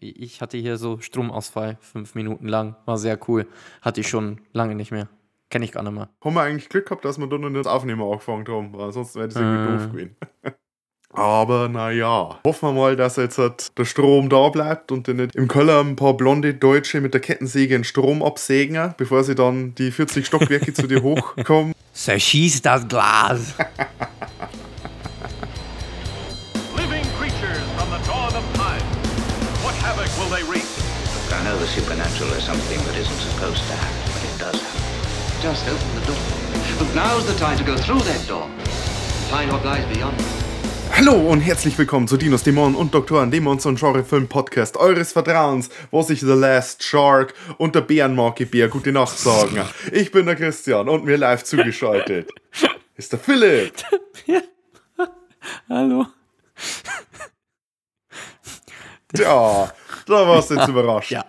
ich hatte hier so Stromausfall, fünf Minuten lang. War sehr cool. Hatte ich schon lange nicht mehr. Kenne ich gar nicht mehr. Haben wir eigentlich Glück gehabt, dass wir da noch nicht Aufnehmen angefangen haben, weil sonst wäre das irgendwie Äh. doof gewesen. Aber naja, hoffen wir mal, dass jetzt halt der Strom da bleibt und dann nicht im Keller ein paar blonde Deutsche mit der Kettensäge den Strom absägen, bevor sie dann die 40 Stockwerke zu dir hochkommen. Zerschieß das Glas! supernatural is something that isn't supposed to happen, but it does happen. Just open the door. But now's the time to go through that door. Find what lies beyond. Hallo und herzlich willkommen zu Dinos, Dämonen und Doktoren, dem Monster- und Genre-Film-Podcast eures Vertrauens, wo sich The Last Shark und der Bärenmarke Bär gute Nacht sagen. Ich bin der Christian und mir live zugeschaltet ist der Philipp. Hallo. Ja, da warst du jetzt überrascht. Ja.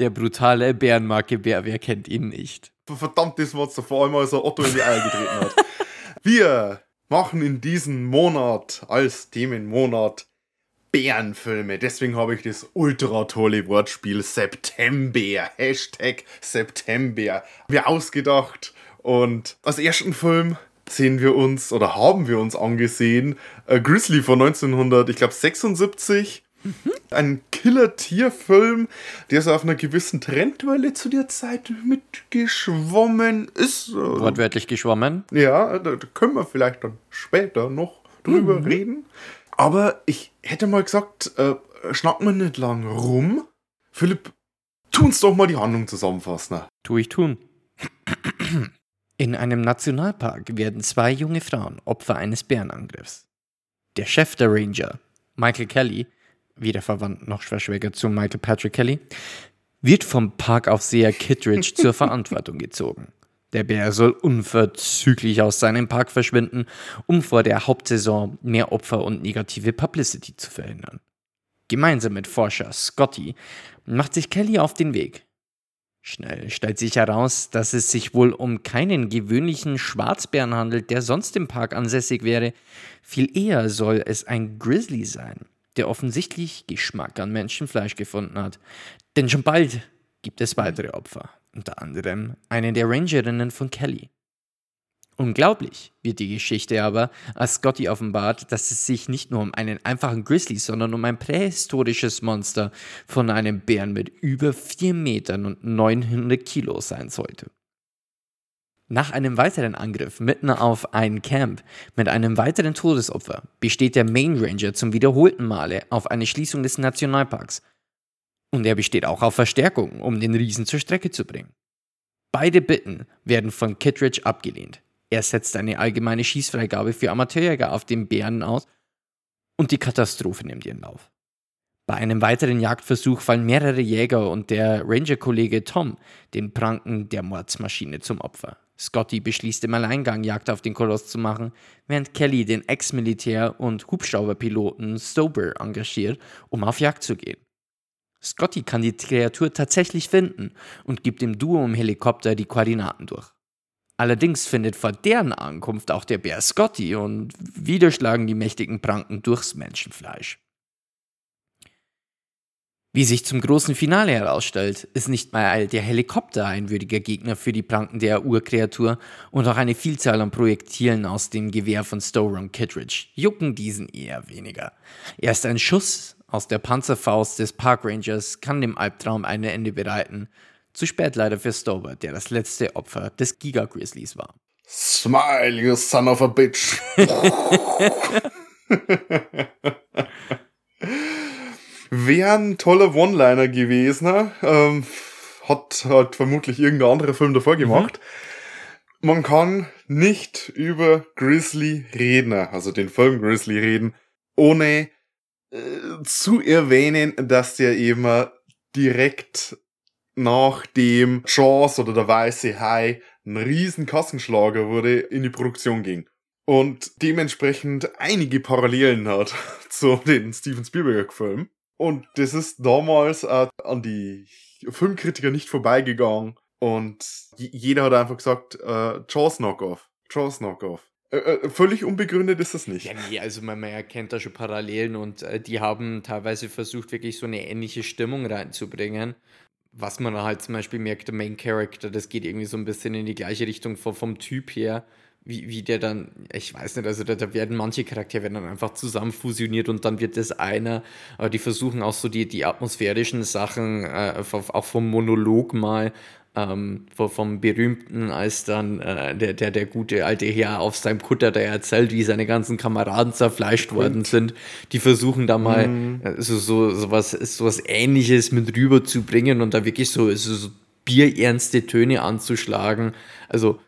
Der brutale Bärenmarke-Bär, wer kennt ihn nicht? Verdammtes Monster, vor allem als er Otto in die Eier getreten hat. Wir machen in diesem Monat als Themenmonat Bärenfilme. Deswegen habe ich das ultra tolle Wortspiel September, Hashtag September, mir ausgedacht. Und als ersten Film sehen wir uns oder haben wir uns angesehen äh, Grizzly von 1900, ich glaube 76. Ein Killer-Tierfilm, der so auf einer gewissen Trendwelle zu der Zeit mitgeschwommen ist. Wortwörtlich geschwommen. ja, da, können wir vielleicht dann später noch drüber reden. Aber ich hätte mal gesagt, äh, schnacken wir nicht lang rum. Philipp, tu uns doch mal die Handlung zusammenfassen. Tu ich tun. In einem Nationalpark werden zwei junge Frauen Opfer eines Bärenangriffs. Der Chef der Ranger, Michael Kelly, weder verwandt noch verschwägert zu Michael Patrick Kelly, wird vom Parkaufseher Kittredge zur Verantwortung gezogen. Der Bär soll unverzüglich aus seinem Park verschwinden, um vor der Hauptsaison mehr Opfer und negative Publicity zu verhindern. Gemeinsam mit Forscher Scotty macht sich Kelly auf den Weg. Schnell stellt sich heraus, dass es sich wohl um keinen gewöhnlichen Schwarzbären handelt, der sonst im Park ansässig wäre. Viel eher soll es ein Grizzly sein, der offensichtlich Geschmack an Menschenfleisch gefunden hat. Denn schon bald gibt es weitere Opfer, unter anderem eine der Rangerinnen von Kelly. Unglaublich wird die Geschichte aber, als Scotty offenbart, dass es sich nicht nur um einen einfachen Grizzly, sondern um ein prähistorisches Monster von einem Bären mit über 4 Metern und 900 Kilo sein sollte. Nach einem weiteren Angriff mitten auf ein Camp mit einem weiteren Todesopfer besteht der Main Ranger zum wiederholten Male auf eine Schließung des Nationalparks. Und er besteht auch auf Verstärkung, um den Riesen zur Strecke zu bringen. Beide Bitten werden von Kittredge abgelehnt. Er setzt eine allgemeine Schießfreigabe für Amateurjäger auf den Bären aus und die Katastrophe nimmt ihren Lauf. Bei einem weiteren Jagdversuch fallen mehrere Jäger und der Ranger-Kollege Tom den Pranken der Mordsmaschine zum Opfer. Scotty beschließt im Alleingang Jagd auf den Koloss zu machen, während Kelly den Ex-Militär und Hubschrauberpiloten Stober engagiert, um auf Jagd zu gehen. Scotty kann die Kreatur tatsächlich finden und gibt dem Duo im Helikopter die Koordinaten durch. Allerdings findet vor deren Ankunft auch der Bär Scotty und wieder schlagen die mächtigen Pranken durchs Menschenfleisch. Wie sich zum großen Finale herausstellt, ist nicht mal der Helikopter ein würdiger Gegner für die Pranken der Urkreatur und auch eine Vielzahl an Projektilen aus dem Gewehr von Stover und Kittredge jucken diesen eher weniger. Erst ein Schuss aus der Panzerfaust des Parkrangers kann dem Albtraum ein Ende bereiten. Zu spät leider für Stover, der das letzte Opfer des Giga Grizzlies war. Smile, you son of a bitch. Wäre ein toller One-Liner gewesen. ne? Ähm, hat halt vermutlich irgendein anderer Film davor gemacht. Man kann nicht über Grizzly reden, also den Film Grizzly reden, ohne äh, zu erwähnen, dass der eben direkt nach dem Jaws oder der Weiße Hai ein riesen Kassenschlager wurde, in die Produktion ging. Und dementsprechend einige Parallelen hat zu den Steven Spielberg-Filmen. Und das ist damals äh, an die Filmkritiker nicht vorbeigegangen. Und jeder hat einfach gesagt, äh, Jaws Knockoff, Jaws Knockoff. Äh, äh, völlig unbegründet ist das nicht. Ja, nee, also man, man erkennt da schon Parallelen und äh, die haben teilweise versucht, wirklich so eine ähnliche Stimmung reinzubringen. Was man halt zum Beispiel merkt, der Main Character, das geht irgendwie so ein bisschen in die gleiche Richtung vom, vom Typ her, wie, wie der dann, ich weiß nicht, also da, da werden manche Charaktere werden dann einfach zusammen fusioniert und dann wird das einer, aber die versuchen auch so die, die atmosphärischen Sachen, äh, auch vom Monolog mal ähm, vom berühmten, als dann äh, der, der, der gute alte Herr auf seinem Kutter, der erzählt, wie seine ganzen Kameraden zerfleischt worden sind. Die versuchen da mal mhm. äh, so, so, so, was, so was Ähnliches mit rüberzubringen und da wirklich so, so, so bierernste Töne anzuschlagen. Also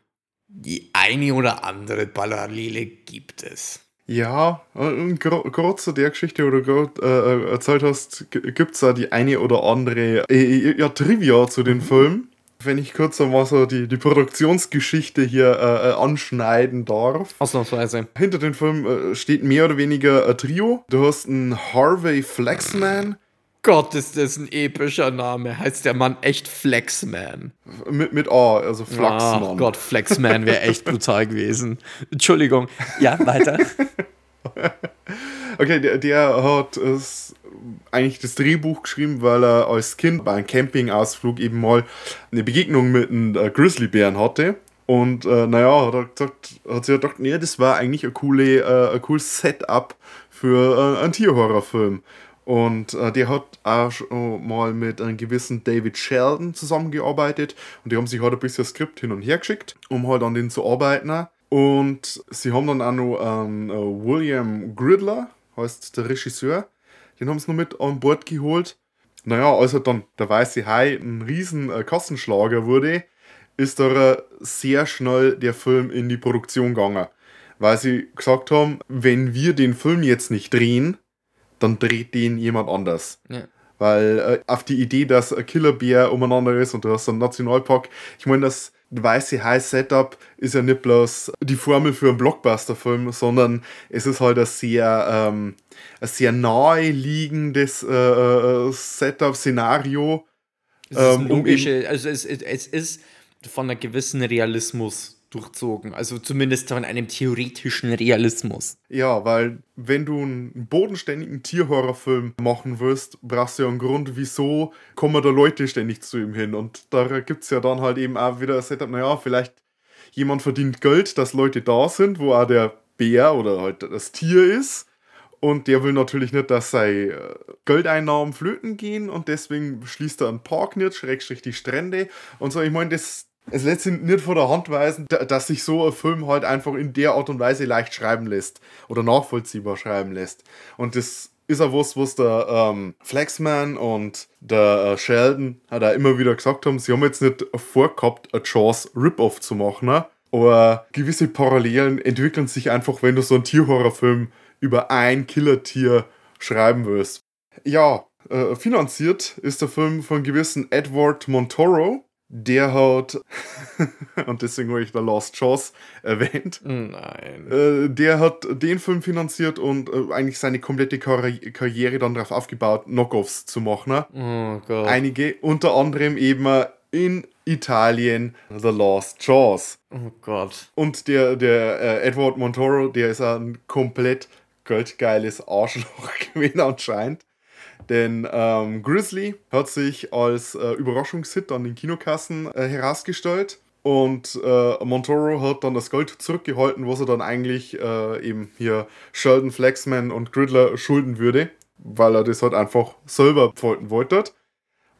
die eine oder andere Parallele gibt es. Ja, gerade zu der Geschichte, wo du gerade äh, erzählt hast, gibt es da die eine oder andere äh, ja, Trivia zu den mhm. Filmen wenn ich kurz einmal so die, die Produktionsgeschichte hier äh, äh, anschneiden darf. Ausnahmsweise. Hinter dem Film äh, steht mehr oder weniger ein Trio. Du hast einen Harvey Flexman. Gott, ist das ein epischer Name. Heißt der Mann echt Flexman? Mit, mit A, also Flexman. Ach Gott, Flexman wäre echt brutal gewesen. Entschuldigung. Ja, weiter. okay, der, der hat es eigentlich das Drehbuch geschrieben, weil er als Kind bei einem Campingausflug eben mal eine Begegnung mit einem äh, Grizzlybären hatte. Und äh, naja, hat er gesagt, hat sich gedacht, nee, das war eigentlich ein, coole, äh, ein cooles Setup für äh, einen Tierhorrorfilm. Und äh, der hat auch schon mal mit einem gewissen David Sheldon zusammengearbeitet und die haben sich halt ein bisschen Skript hin und her geschickt, um halt an den zu arbeiten. Und sie haben dann auch noch einen äh, William Gridler, heißt der Regisseur, den haben sie noch mit an Bord geholt. Naja, als er dann der weiße Hai ein riesen äh, Kassenschlager wurde, ist da sehr schnell der Film in die Produktion gegangen. Weil sie gesagt haben, wenn wir den Film jetzt nicht drehen, dann dreht den jemand anders. Ja. Weil äh, auf die Idee, dass ein Killerbär umeinander ist und du hast einen Nationalpark, ich meine, das weiße High Setup ist ja nicht bloß die Formel für einen Blockbuster-Film, sondern es ist halt ein sehr, ähm, ein sehr naheliegendes äh, äh Setup-Szenario. Es ist ähm, logische, um also es, es ist von einem gewissen Realismus durchzogen. Also zumindest von einem theoretischen Realismus. Ja, weil wenn du einen bodenständigen Tierhorrorfilm machen willst, brauchst du ja einen Grund, wieso kommen da Leute ständig zu ihm hin. Und da gibt es ja dann halt eben auch wieder ein Setup, naja, vielleicht jemand verdient Geld, dass Leute da sind, wo auch der Bär oder halt das Tier ist. Und der will natürlich nicht, dass seine äh, Geldeinnahmen flöten gehen und deswegen schließt er einen Park nicht, schrägstrich die Strände. Und so, ich meine, das es lässt sich nicht vor der Hand weisen, dass sich so ein Film halt einfach in der Art und Weise leicht schreiben lässt oder nachvollziehbar schreiben lässt. Und das ist auch was, was der ähm, Flexman und der äh, Sheldon hat auch immer wieder gesagt haben, sie haben jetzt nicht vorgehabt, ein Jaws Rip-Off zu machen, ne? aber gewisse Parallelen entwickeln sich einfach, wenn du so einen Tierhorrorfilm über ein Killertier schreiben willst. Ja, äh, finanziert ist der Film von gewissen Edward Montoro, der hat, und deswegen habe ich da Lost Jaws erwähnt. Nein. Äh, der hat den Film finanziert und äh, eigentlich seine komplette Karri Karriere dann darauf aufgebaut, Knockoffs zu machen. Ne? Oh Gott. Einige, unter anderem eben in Italien The Lost Jaws. Oh Gott. Und der, der äh, Edward Montoro, der ist ein komplett geldgeiles Arschloch gewesen anscheinend. Denn ähm, Grizzly hat sich als äh, Überraschungshit an den Kinokassen äh, herausgestellt. Und äh, Montoro hat dann das Gold zurückgehalten, was er dann eigentlich äh, eben hier Sheldon Flexman und Gridler schulden würde, weil er das halt einfach selber pfolten wollte.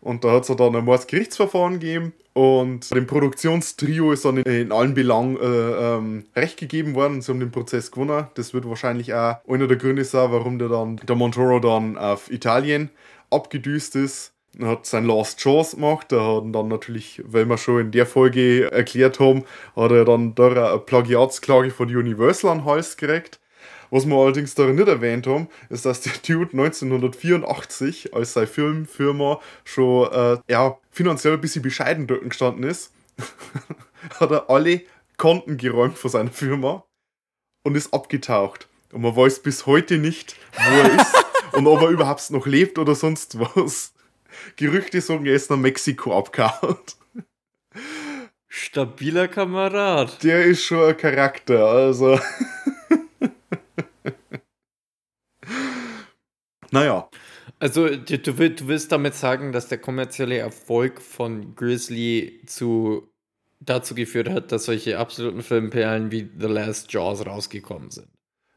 Und da hat es dann ein Mordsgerichtsverfahren gegeben und dem Produktionstrio ist dann in, allen Belangen äh, ähm, recht gegeben worden. Sie haben den Prozess gewonnen. Das wird wahrscheinlich auch einer der Gründe sein, warum der dann der Montoro dann auf Italien abgedüst ist. Er hat sein Last Chance gemacht. Er hat dann natürlich, weil wir schon in der Folge erklärt haben, hat er dann da eine Plagiatsklage von Universal an den Hals gekriegt. Was wir allerdings darin nicht erwähnt haben, ist, dass der Dude 1984 als seine Filmfirma schon äh, ja, finanziell ein bisschen bescheiden gestanden ist, hat er alle Konten geräumt von seiner Firma und ist abgetaucht. Und man weiß bis heute nicht, wo er ist und ob er überhaupt noch lebt oder sonst was. Gerüchte sagen, er ist nach Mexiko abgehauen. Stabiler Kamerad. Der ist schon ein Charakter, also. naja. Also, du, du, will- du willst damit sagen, dass der kommerzielle Erfolg von Grizzly zu, dazu geführt hat, dass solche absoluten Filmperlen wie The Last Jaws rausgekommen sind.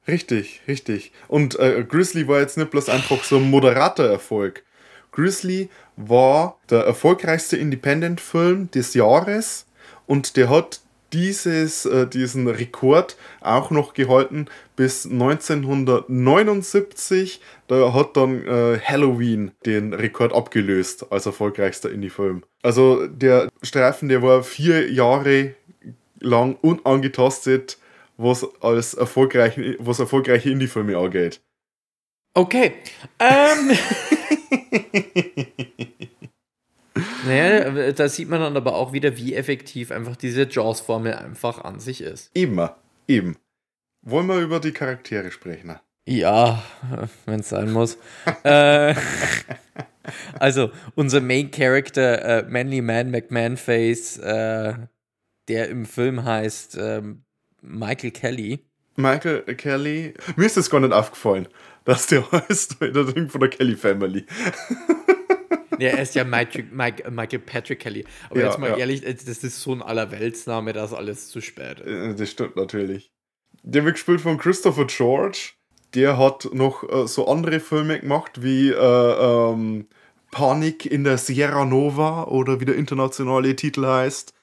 Richtig, richtig. Und äh, Grizzly war jetzt nicht bloß einfach so ein moderater Erfolg. Grizzly war der erfolgreichste Independent-Film des Jahres und der hat dieses, äh, diesen Rekord auch noch gehalten bis 1979. Da hat dann äh, Halloween den Rekord abgelöst als erfolgreichster Indie-Film. Also der Streifen, der war vier Jahre lang unangetastet, was als erfolgreichen, was erfolgreiche Indie-Filme angeht. Okay. Ähm. naja, da sieht man dann aber auch wieder, wie effektiv einfach diese Jaws-Formel einfach an sich ist. Eben, eben. Wollen wir über die Charaktere sprechen? Ja, wenn es sein muss. äh, also, unser Main Character, äh, Manly Man McMahon-Face, äh, der im Film heißt ähm, Michael Kelly. Michael Kelly. Mir ist das gar nicht aufgefallen, dass der heißt der Ding von der Kelly Family. Ja, er ist ja Michael, Mike, Michael Patrick Kelly. Aber Ja, jetzt mal ja. ehrlich, äh, das ist so ein Allerweltsname, dass alles zu spät ist. Äh, Das stimmt natürlich. Der wird gespielt von Christopher George. Der hat noch äh, so andere Filme gemacht wie äh, ähm, Panik in der Sierra Nova oder wie der internationale Titel heißt.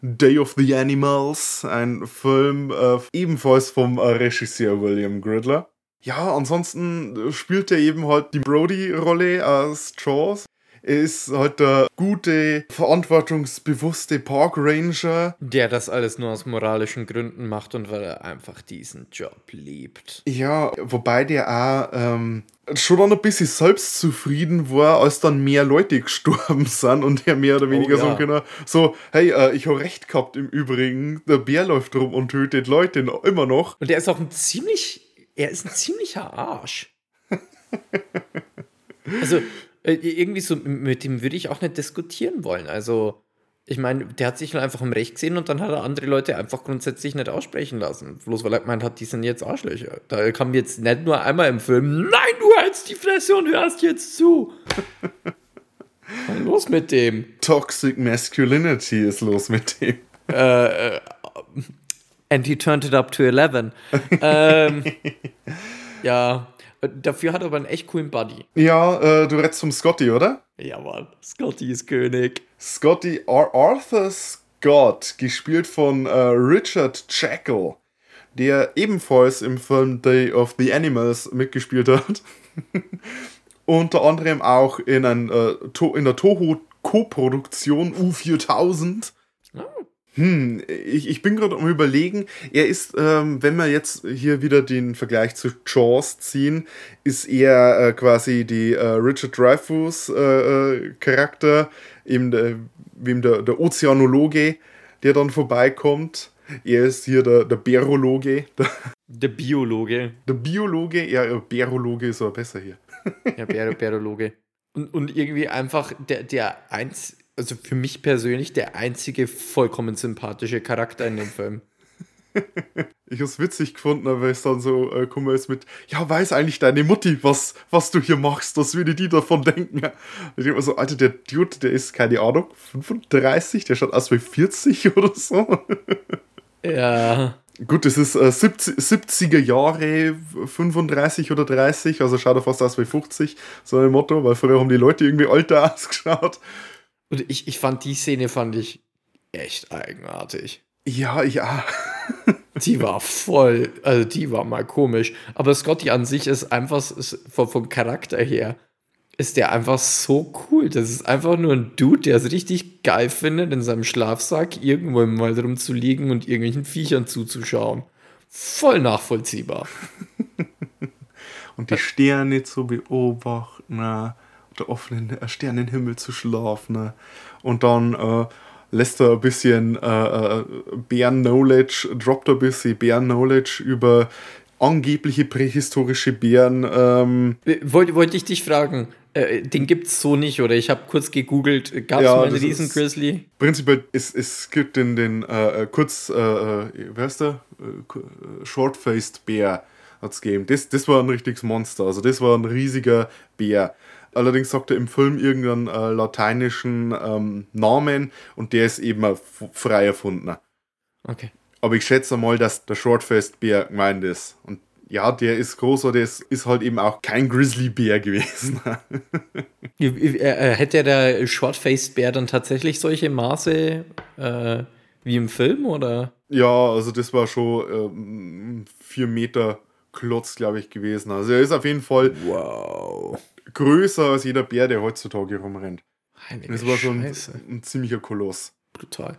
Day of the Animals, ein Film äh, ebenfalls vom äh, Regisseur William Gridler. Ja, ansonsten spielt er eben halt die Brody-Rolle als Jaws. Er ist halt der gute, verantwortungsbewusste Park Ranger, Der das alles nur aus moralischen Gründen macht und weil er einfach diesen Job liebt. Ja, wobei der auch ähm, schon dann ein bisschen selbstzufrieden war, als dann mehr Leute gestorben sind und er mehr oder weniger ja. sagen können, so, hey, äh, ich habe recht gehabt im Übrigen, der Bär läuft rum und tötet Leute immer noch. Und er ist auch ein ziemlich, er ist ein ziemlicher Arsch. also, irgendwie so, mit dem würde ich auch nicht diskutieren wollen. Also, ich meine, der hat sich nur einfach im Recht gesehen und dann hat er andere Leute einfach grundsätzlich nicht aussprechen lassen. Bloß weil er gemeint hat, die sind jetzt Arschlöcher. Da kam jetzt nicht nur einmal im Film, nein, du hältst die Fresse und hörst jetzt zu. Was ist los mit dem? Toxic Masculinity ist los mit dem. And he turned it up to 11. ähm, ja, dafür hat er aber einen echt coolen Buddy. Ja, äh, du redest vom Scotty, oder? Ja, Mann, Scotty ist König. Scotty Ar Arthur Scott, gespielt von äh, Richard Jekyll, der ebenfalls im Film Day of the Animals mitgespielt hat. Unter anderem auch in, ein, äh, in der Toho Co-Produktion U4000. Hm, ich, ich bin gerade am überlegen, er ist, ähm, wenn wir jetzt hier wieder den Vergleich zu Jaws ziehen, ist er äh, quasi die äh, Richard Dreyfuss äh, äh, Charakter, eben der, wem der, der Ozeanologe, der dann vorbeikommt. Er ist hier der, der Berologe, der, Der Biologe. der Biologe, ja, ja, Berologe ist aber besser hier. Ja, Ber Berologe. Und, und irgendwie einfach der, der eins, also für mich persönlich der einzige vollkommen sympathische Charakter in dem Film. Ich hab's witzig gefunden, weil es dann so äh, kommen ist mit, ja, weiß eigentlich deine Mutti, was, was du hier machst, was würde die davon denken? Ich denke mir so, Alter, der Dude, der ist, keine Ahnung, 35, der schaut aus wie 40 oder so. Ja. Gut, das ist äh, 70, 70er Jahre, 35 oder 30, also schaut er fast aus wie 50, so ein Motto, weil früher haben die Leute irgendwie älter ausgeschaut. Und ich, ich fand die Szene fand ich echt eigenartig. Ja, ja. Die war voll, also die war mal komisch. Aber Scotty an sich ist einfach ist vom, vom Charakter her, ist der einfach so cool. Das ist einfach nur ein Dude, der es richtig geil findet, in seinem Schlafsack irgendwo im Wald rumzuliegen und irgendwelchen Viechern zuzuschauen. Voll nachvollziehbar. Und die Sterne zu beobachten? Der offenen äh, Sternenhimmel zu schlafen. Ne? Und dann äh, lässt er ein bisschen äh, äh, Bären-Knowledge, droppt ein bisschen Bären-Knowledge über angebliche prähistorische Bären. Ähm, Wollte wollte ich dich fragen, Äh, den gibt's so nicht, oder? Ich habe kurz gegoogelt, gab es Ja, mal einen das riesen ist- Grizzly? Prinzipiell, es, es gibt den, den äh, äh, kurz, äh, äh, wer ist der? Äh, äh, Short-Faced Bär hat's gegeben. Das, das war ein richtiges Monster. Also das war ein riesiger Bär. Allerdings sagt er im Film irgendeinen äh, lateinischen ähm, Namen und der ist eben frei erfundener. Okay. Aber ich schätze mal, dass der Short-Faced Bär gemeint ist. Und ja, der ist groß, aber der ist, ist halt eben auch kein Grizzly-Bär gewesen. Äh, äh, hätte der Short-Faced Bär dann tatsächlich solche Maße äh, wie im Film, oder? Ja, also das war schon ähm, vier Meter Klotz, glaube ich, gewesen. Also er ist auf jeden Fall Wow. Größer als jeder Bär, der heutzutage rumrennt. Heilige Das war schon ein, ein ziemlicher Koloss. Brutal.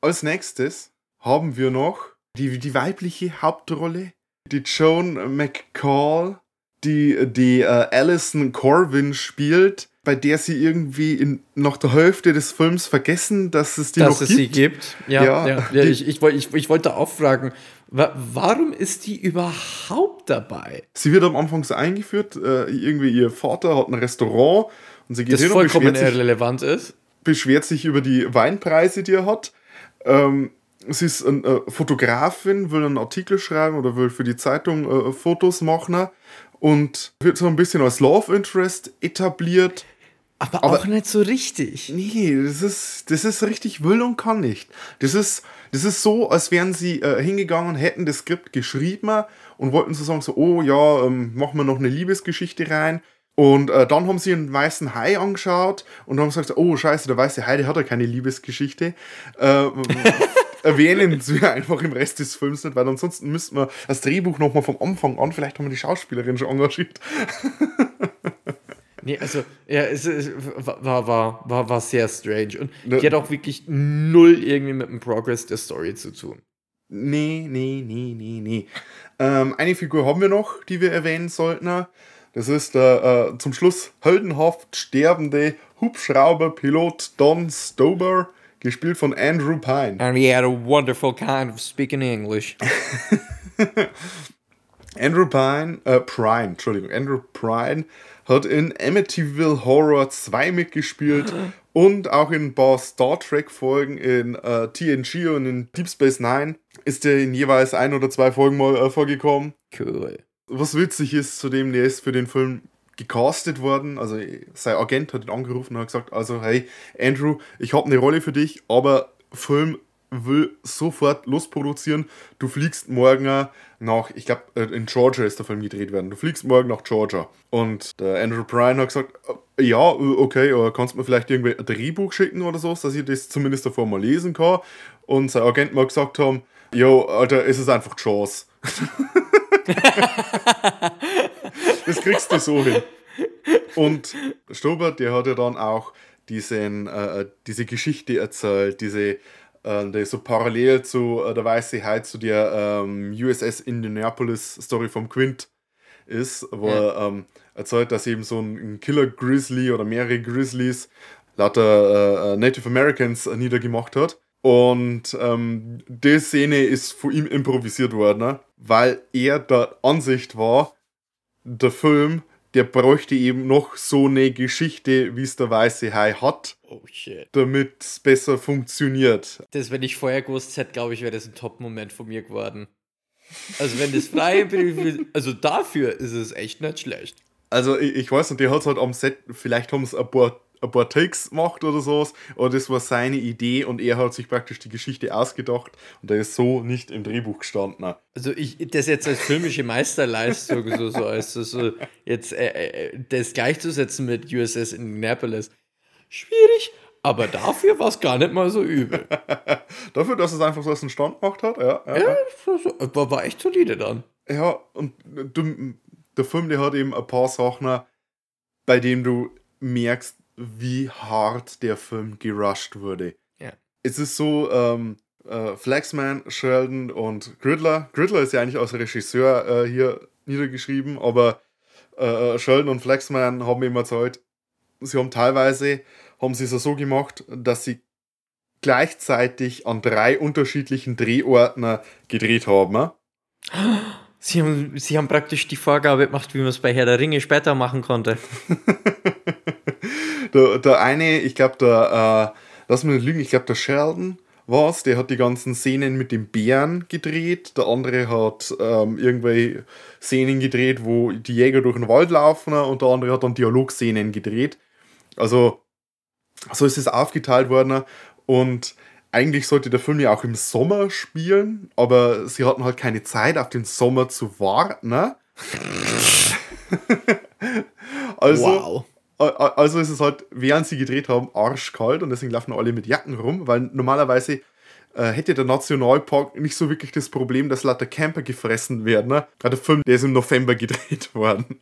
Als nächstes haben wir noch die, die weibliche Hauptrolle, die Joan McCall, die die äh, Alison Corwin spielt, bei der sie irgendwie in, nach der Hälfte des Films vergessen, dass es die Dass noch es gibt. sie gibt. Ja, Ja, ja, ja, die- ich, ich, ich, ich wollte auch fragen, warum ist die überhaupt dabei? Sie wird am Anfang so eingeführt, äh, irgendwie ihr Vater hat ein Restaurant und sie geht Das hin und vollkommen beschwert sich, irrelevant ist. beschwert sich über die Weinpreise, die er hat. Ähm, sie ist eine äh, Fotografin, will einen Artikel schreiben oder will für die Zeitung äh, Fotos machen und wird so ein bisschen als Love Interest etabliert. Aber, Aber- auch nicht so richtig. Nee, das ist, das ist richtig will und kann nicht. Das ist, das ist so, als wären sie äh, hingegangen, hätten das Skript geschrieben und wollten so sagen, so, oh ja, ähm, machen wir noch eine Liebesgeschichte rein. Und äh, dann haben sie einen weißen Hai angeschaut und haben gesagt, oh scheiße, der weiße Hai, der hat ja keine Liebesgeschichte. Äh, erwähnen sie einfach im Rest des Films nicht, weil ansonsten müssten wir das Drehbuch nochmal vom Anfang an, vielleicht haben wir die Schauspielerin schon engagiert. Nee, also, ja, es, es war, war, war, war sehr strange. Und Ne- die hat auch wirklich null irgendwie mit dem Progress der Story zu tun. Nee, nee, nee, nee, nee. Ähm, eine Figur haben wir noch, die wir erwähnen sollten. Das ist der äh, zum Schluss heldenhaft sterbende Hubschrauberpilot Don Stober, gespielt von Andrew Pine. And he had a wonderful kind of speaking English. Andrew Pine, äh, Prine, Entschuldigung, Andrew Prine hat in Amityville Horror 2 mitgespielt und auch in ein paar Star Trek Folgen in äh, TNG und in Deep Space Nine ist er in jeweils ein oder zwei Folgen mal äh, vorgekommen. Cool. was witzig ist, zudem der ist für den Film gecastet worden. Also sein Agent hat ihn angerufen und hat gesagt, also hey Andrew, ich habe eine Rolle für dich, aber Film will sofort losproduzieren. Du fliegst morgen nach, ich glaube in Georgia ist der Film gedreht werden. Du fliegst morgen nach Georgia. Und der Andrew Bryan hat gesagt, äh, ja, äh, okay, äh, kannst du mir vielleicht irgendwie ein Drehbuch schicken oder so, dass ich das zumindest davor mal lesen kann. Und sein Agent mal gesagt haben, jo, Alter, es ist einfach Chance. Das kriegst du so hin. Und Stobert, der hat ja dann auch diesen, äh, diese Geschichte erzählt, diese, äh, die so parallel zu äh, der Weiße Hai zu der ähm, USS Indianapolis Story vom Quint ist, wo er ähm, erzählt, dass eben so ein, ein Killer Grizzly oder mehrere Grizzlies lauter äh, äh, Native Americans äh, niedergemacht hat. Und ähm, die Szene ist von ihm improvisiert worden, ne? weil er der Ansicht war, der Film, der bräuchte eben noch so eine Geschichte, wie es der Weiße Hai hat, Oh damit es besser funktioniert. Das, wenn ich vorher gewusst hätte, glaube ich, wäre das ein Top-Moment von mir geworden. Also, wenn das freie Brief, also dafür ist es echt nicht schlecht. Also ich, ich weiß nicht, der hat halt am Set, vielleicht haben es ein paar, ein paar Takes gemacht oder sowas, aber das war seine Idee und er hat sich praktisch die Geschichte ausgedacht und der ist so nicht im Drehbuch gestanden. Also, ich, das jetzt als filmische Meisterleistung, so, so als so, jetzt äh, äh, das gleichzusetzen mit USS Indianapolis, schwierig, aber dafür war es gar nicht mal so übel. Dafür, dass es einfach so aus dem Stand gemacht hat, ja. ja. Ja, war, war echt solide dann. Ja, und du, der Film, der hat eben ein paar Sachen, bei denen du merkst, wie hart der Film gerusht wurde. Ja. Es ist so, ähm, äh, Flaxman, Sheldon und Gridler. Gridler ist ja eigentlich als Regisseur äh, hier niedergeschrieben, aber äh, Sheldon und Flaxman haben immer erzählt, sie haben teilweise, haben sie es so gemacht, dass sie gleichzeitig an drei unterschiedlichen Drehorten gedreht haben. ne? Sie haben, sie haben praktisch die Vorgabe gemacht, wie man es bei Herr der Ringe später machen konnte. der, der eine, ich glaube, der, äh, lass mich nicht lügen, ich glaube, der Sheldon war's, der hat die ganzen Szenen mit dem Bären gedreht. Der andere hat ähm, irgendwelche Szenen gedreht, wo die Jäger durch den Wald laufen und der andere hat dann Dialogszenen gedreht. Also, so ist es aufgeteilt worden und eigentlich sollte der Film ja auch im Sommer spielen, aber sie hatten halt keine Zeit, auf den Sommer zu warten. Ne? also, Wow. Also ist es halt, während sie gedreht haben, arschkalt und deswegen laufen alle mit Jacken rum, weil normalerweise äh, hätte der Nationalpark nicht so wirklich das Problem, dass lauter Camper gefressen werden. Ne? Gerade der Film, der ist im November gedreht worden.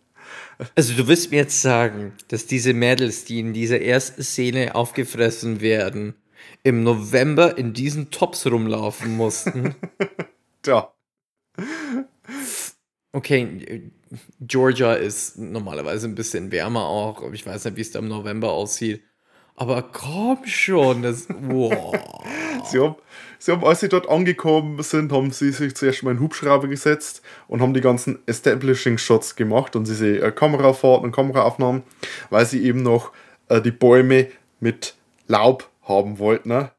Also du willst mir jetzt sagen, dass diese Mädels, die in dieser ersten Szene aufgefressen werden, im November in diesen Tops rumlaufen mussten? Tja, Okay, äh, Georgia ist normalerweise ein bisschen wärmer auch, ich weiß nicht, wie es da im November aussieht. Aber komm schon, das. Wow. sie haben, sie haben, als sie dort angekommen sind, haben sie sich zuerst mal in den Hubschrauber gesetzt und haben die ganzen Establishing-Shots gemacht und diese äh, Kamerafahrten und Kameraaufnahmen, weil sie eben noch äh, die Bäume mit Laub haben wollten. Ne?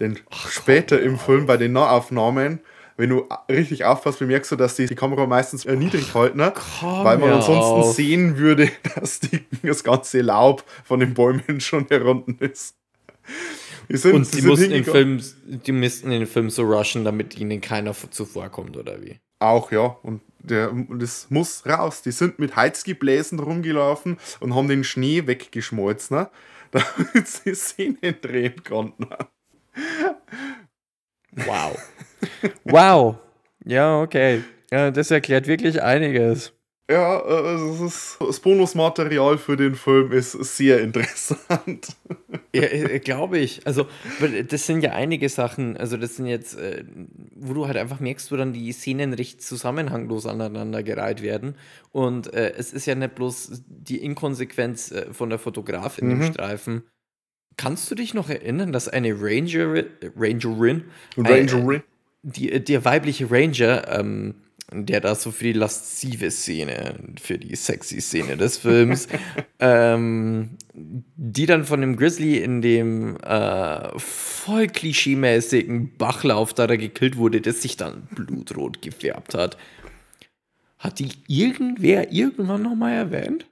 Denn später im Film bei den Nahaufnahmen, wenn du richtig aufpasst, bemerkst du, dass die die Kamera meistens äh, niedrig halten, ne? komm weil man mir ansonsten auf. sehen würde, dass die, das ganze Laub von den Bäumen schon herunten ist. Die sind, Und die die mussten den Film, die mussten den Film so rushen, damit ihnen keiner zuvorkommt, oder wie? Auch, ja. Und der, das muss raus. Die sind mit Heizgebläsen rumgelaufen und haben den Schnee weggeschmolzen, ne? damit sie Szenen drehen konnten. Wow. Wow. Ja, okay. Ja, das erklärt wirklich einiges. Ja, äh, also ist, das Bonusmaterial für den Film ist sehr interessant. Ja, äh, glaube ich. Also, das sind ja einige Sachen, also das sind jetzt, äh, wo du halt einfach merkst, wo dann die Szenen recht zusammenhanglos aneinandergereiht werden. Und äh, es ist ja nicht bloß die Inkonsequenz äh, von der Fotografin im Streifen. Kannst du dich noch erinnern, dass eine Ranger, Rangerin, Ranger äh, die, der weibliche Ranger, ähm, der da so für die laszive Szene, für die sexy Szene des Films, ähm, die dann von dem Grizzly in dem äh, voll klischeemäßigen Bachlauf, da da gekillt wurde, das sich dann blutrot gefärbt hat. Hat die irgendwer irgendwann nochmal erwähnt?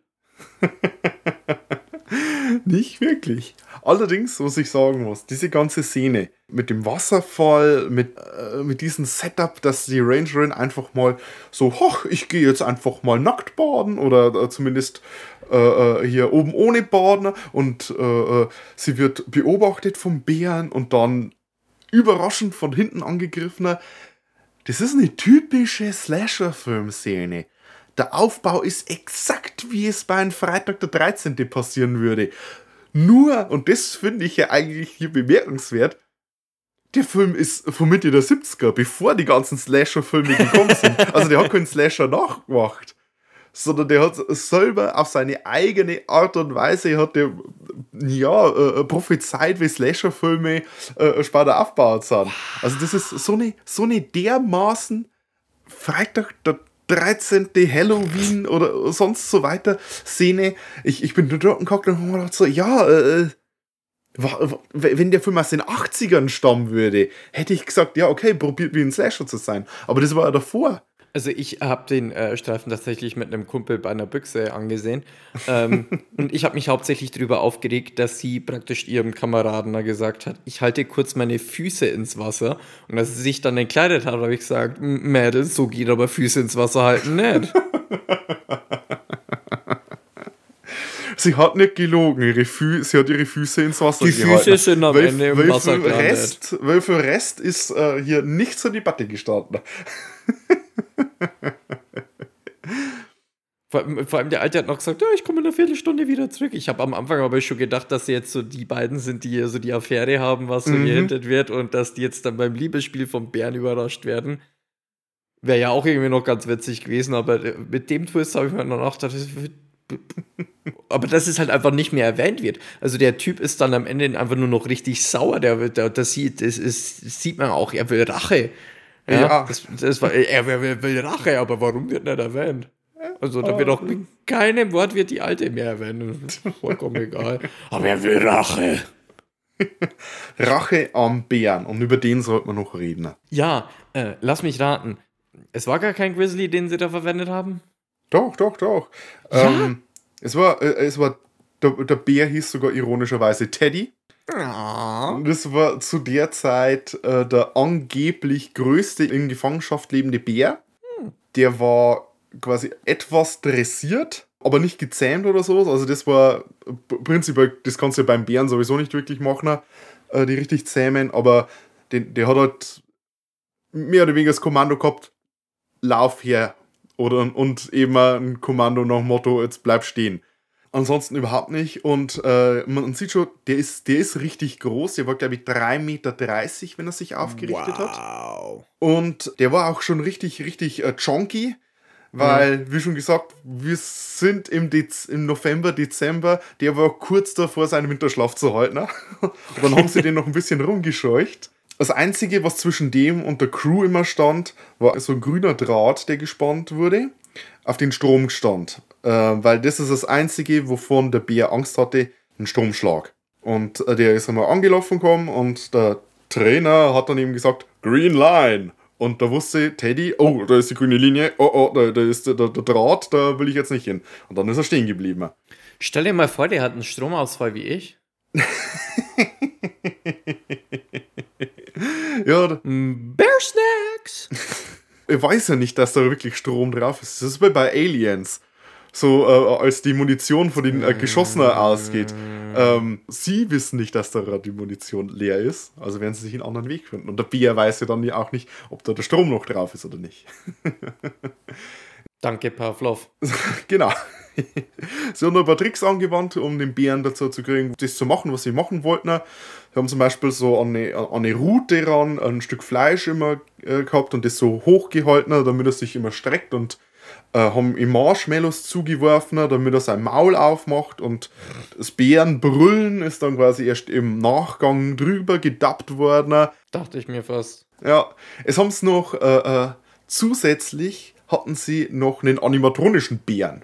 Nicht wirklich. Allerdings, was ich sagen muss, diese ganze Szene mit dem Wasserfall, mit, äh, mit diesem Setup, dass die Rangerin einfach mal so, hoch, ich gehe jetzt einfach mal nackt baden oder äh, zumindest äh, äh, hier oben ohne baden und äh, äh, sie wird beobachtet vom Bären und dann überraschend von hinten angegriffen. Das ist eine typische Slasher-Film-Szene. Der Aufbau ist exakt wie es bei einem Freitag der 13. passieren würde. Nur, und das finde ich ja eigentlich hier bemerkenswert, der Film ist von Mitte der 70er, bevor die ganzen Slasher-Filme gekommen sind. Also der hat keinen Slasher nachgemacht, sondern der hat selber auf seine eigene Art und Weise hat der, ja, äh, prophezeit, wie Slasher-Filme äh, später aufgebaut sind. Also das ist so eine, so eine dermaßen Freitag der 13. Halloween oder sonst so weiter Szene. Ich, ich bin dort geguckt und hab mir gedacht so, ja, äh, wa- wenn der Film aus den 80ern stammen würde, hätte ich gesagt, ja, okay, probiert wie ein Slasher zu sein. Aber das war ja davor. Also ich habe den äh, Streifen tatsächlich mit einem Kumpel bei einer Büchse angesehen. Ähm, und ich habe mich hauptsächlich darüber aufgeregt, dass sie praktisch ihrem Kameraden da gesagt hat, ich halte kurz meine Füße ins Wasser. Und als sie sich dann entkleidet hat, habe ich gesagt, "M- Mädels, so geht aber Füße ins Wasser halten nicht. Sie hat nicht gelogen, ihre Fü sie hat ihre Füße ins Wasser Die gehalten. Füße sind am Weil- Ende im weil Wasser gelandet. Rest, weil für Rest ist äh, hier nicht zur Debatte gestanden. Vor, allem- vor allem der Alte hat noch gesagt, ja, ich komme in einer Viertelstunde wieder zurück. Ich habe am Anfang aber schon gedacht, dass sie jetzt so die beiden sind, die so die Affäre haben, was so gehintet wird und dass die jetzt dann beim Liebesspiel vom Bären überrascht werden. Wäre ja auch irgendwie noch ganz witzig gewesen, aber äh, mit dem Twist habe ich mir dann auch gedacht, aber dass es halt einfach nicht mehr erwähnt wird. Also der Typ ist dann am Ende einfach nur noch richtig sauer. Der, der, das, sieht, das, ist, das sieht man auch. Er will Rache. Ja, Ja. Das, das war, er will, will Rache, aber warum wird nicht erwähnt? Also da wird auch mit keinem Wort wird die alte mehr erwähnt. Vollkommen egal. Aber er will Rache. Rache am Bären. Und über den sollte man noch reden. Ja, äh, lass mich raten. Es war gar kein Grizzly, den sie da verwendet haben? Doch, doch, doch. Ähm, es war, äh, es war, der, der Bär hieß sogar ironischerweise Teddy. Das war zu der Zeit äh, der angeblich größte in Gefangenschaft lebende Bär. Der war quasi etwas dressiert, aber nicht gezähmt oder sowas. Also das war prinzipiell, das kannst du ja beim Bären sowieso nicht wirklich machen, äh, die richtig zähmen, aber den, der hat halt mehr oder weniger das Kommando gehabt, lauf her. Oder, und eben ein Kommando nach dem Motto, jetzt bleib stehen. Ansonsten überhaupt nicht. Und äh, man sieht schon, der ist, der ist richtig groß. Der war, glaube ich, 3,30 Meter, wenn er sich aufgerichtet hat. Wow. Und der war auch schon richtig, richtig äh, chonky. Weil, wie schon gesagt, wir sind im, Dez im November, Dezember, der war kurz davor, seinen Winterschlaf zu halten. Ne? Und dann haben sie den noch ein bisschen rumgescheucht. Das Einzige, was zwischen dem und der Crew immer stand, war so ein grüner Draht, der gespannt wurde, auf den Strom stand. Äh, weil das ist das Einzige, wovon der Bär Angst hatte, ein Stromschlag. Und äh, der ist einmal angelaufen gekommen und der Trainer hat dann eben gesagt, Green Line. Und da wusste Teddy, oh, da ist die grüne Linie, oh, oh, da, da ist der, der, der Draht, da will ich jetzt nicht hin. Und dann ist er stehen geblieben. Stell dir mal vor, der hat einen Stromausfall wie ich. Ja, Bear Snacks! er weiß ja nicht, dass da wirklich Strom drauf ist. Das ist wie bei Aliens. So, äh, als die Munition von den äh, Geschossen ausgeht. Ähm, sie wissen nicht, dass da die Munition leer ist. Also werden sie sich einen anderen Weg finden. Und der Bär weiß ja dann ja auch nicht, ob da der Strom noch drauf ist oder nicht. Danke, Pavlov. genau. sie haben ein paar Tricks angewandt, um den Bären dazu zu kriegen, das zu machen, was sie machen wollten. Sie haben zum Beispiel so an eine, an eine Rute ran ein Stück Fleisch immer äh, gehabt und das so hochgehalten, damit er sich immer streckt und äh, haben ihm Marshmallows zugeworfen, damit er sein Maul aufmacht und das Bärenbrüllen ist dann quasi erst im Nachgang drüber gedappt worden. Dachte ich mir fast. Ja, es haben es noch äh, äh, zusätzlich hatten sie noch einen animatronischen Bären.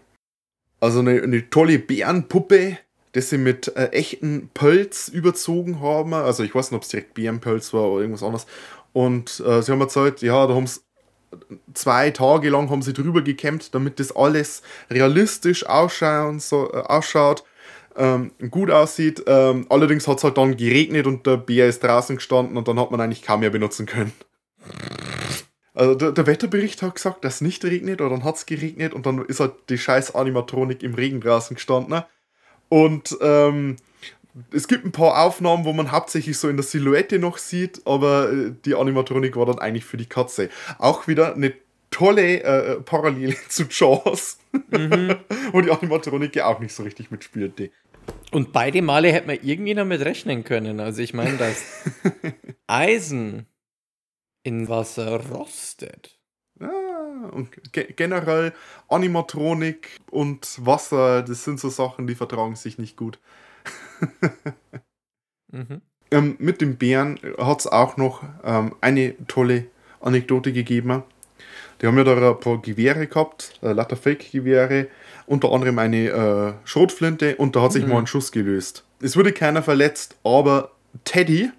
Also eine, eine tolle Bärenpuppe, die sie mit äh, echten Pelz überzogen haben. Also ich weiß nicht, ob es direkt Bärenpelz war oder irgendwas anderes. Und äh, sie haben erzählt, ja, da haben sie zwei Tage lang haben sie drüber gekämpft, damit das alles realistisch ausschauen, so, äh, ausschaut, ähm, gut aussieht. Ähm, allerdings hat es halt dann geregnet und der Bär ist draußen gestanden und dann hat man eigentlich kaum mehr benutzen können. Also der, der Wetterbericht hat gesagt, dass es nicht regnet oder dann hat es geregnet und dann ist halt die scheiß Animatronik im Regen draußen gestanden. Und ähm, es gibt ein paar Aufnahmen, wo man hauptsächlich so in der Silhouette noch sieht, aber äh, die Animatronik war dann eigentlich für die Katze. Auch wieder eine tolle äh, Parallele zu Jaws, wo die Animatronik ja auch nicht so richtig mitspielte. Und beide Male hätte man irgendwie damit rechnen können. Also ich meine, dass Eisen in Wasser rostet. Ja, und ge generell Animatronik und Wasser, das sind so Sachen, die vertragen sich nicht gut. Mhm. Ähm, mit dem Bären hat es auch noch ähm, eine tolle Anekdote gegeben. Die haben ja da ein paar Gewehre gehabt, äh, lauter Fake-Gewehre, unter anderem eine äh, Schrotflinte und da hat sich mal ein Schuss gelöst. Es wurde keiner verletzt, aber Teddy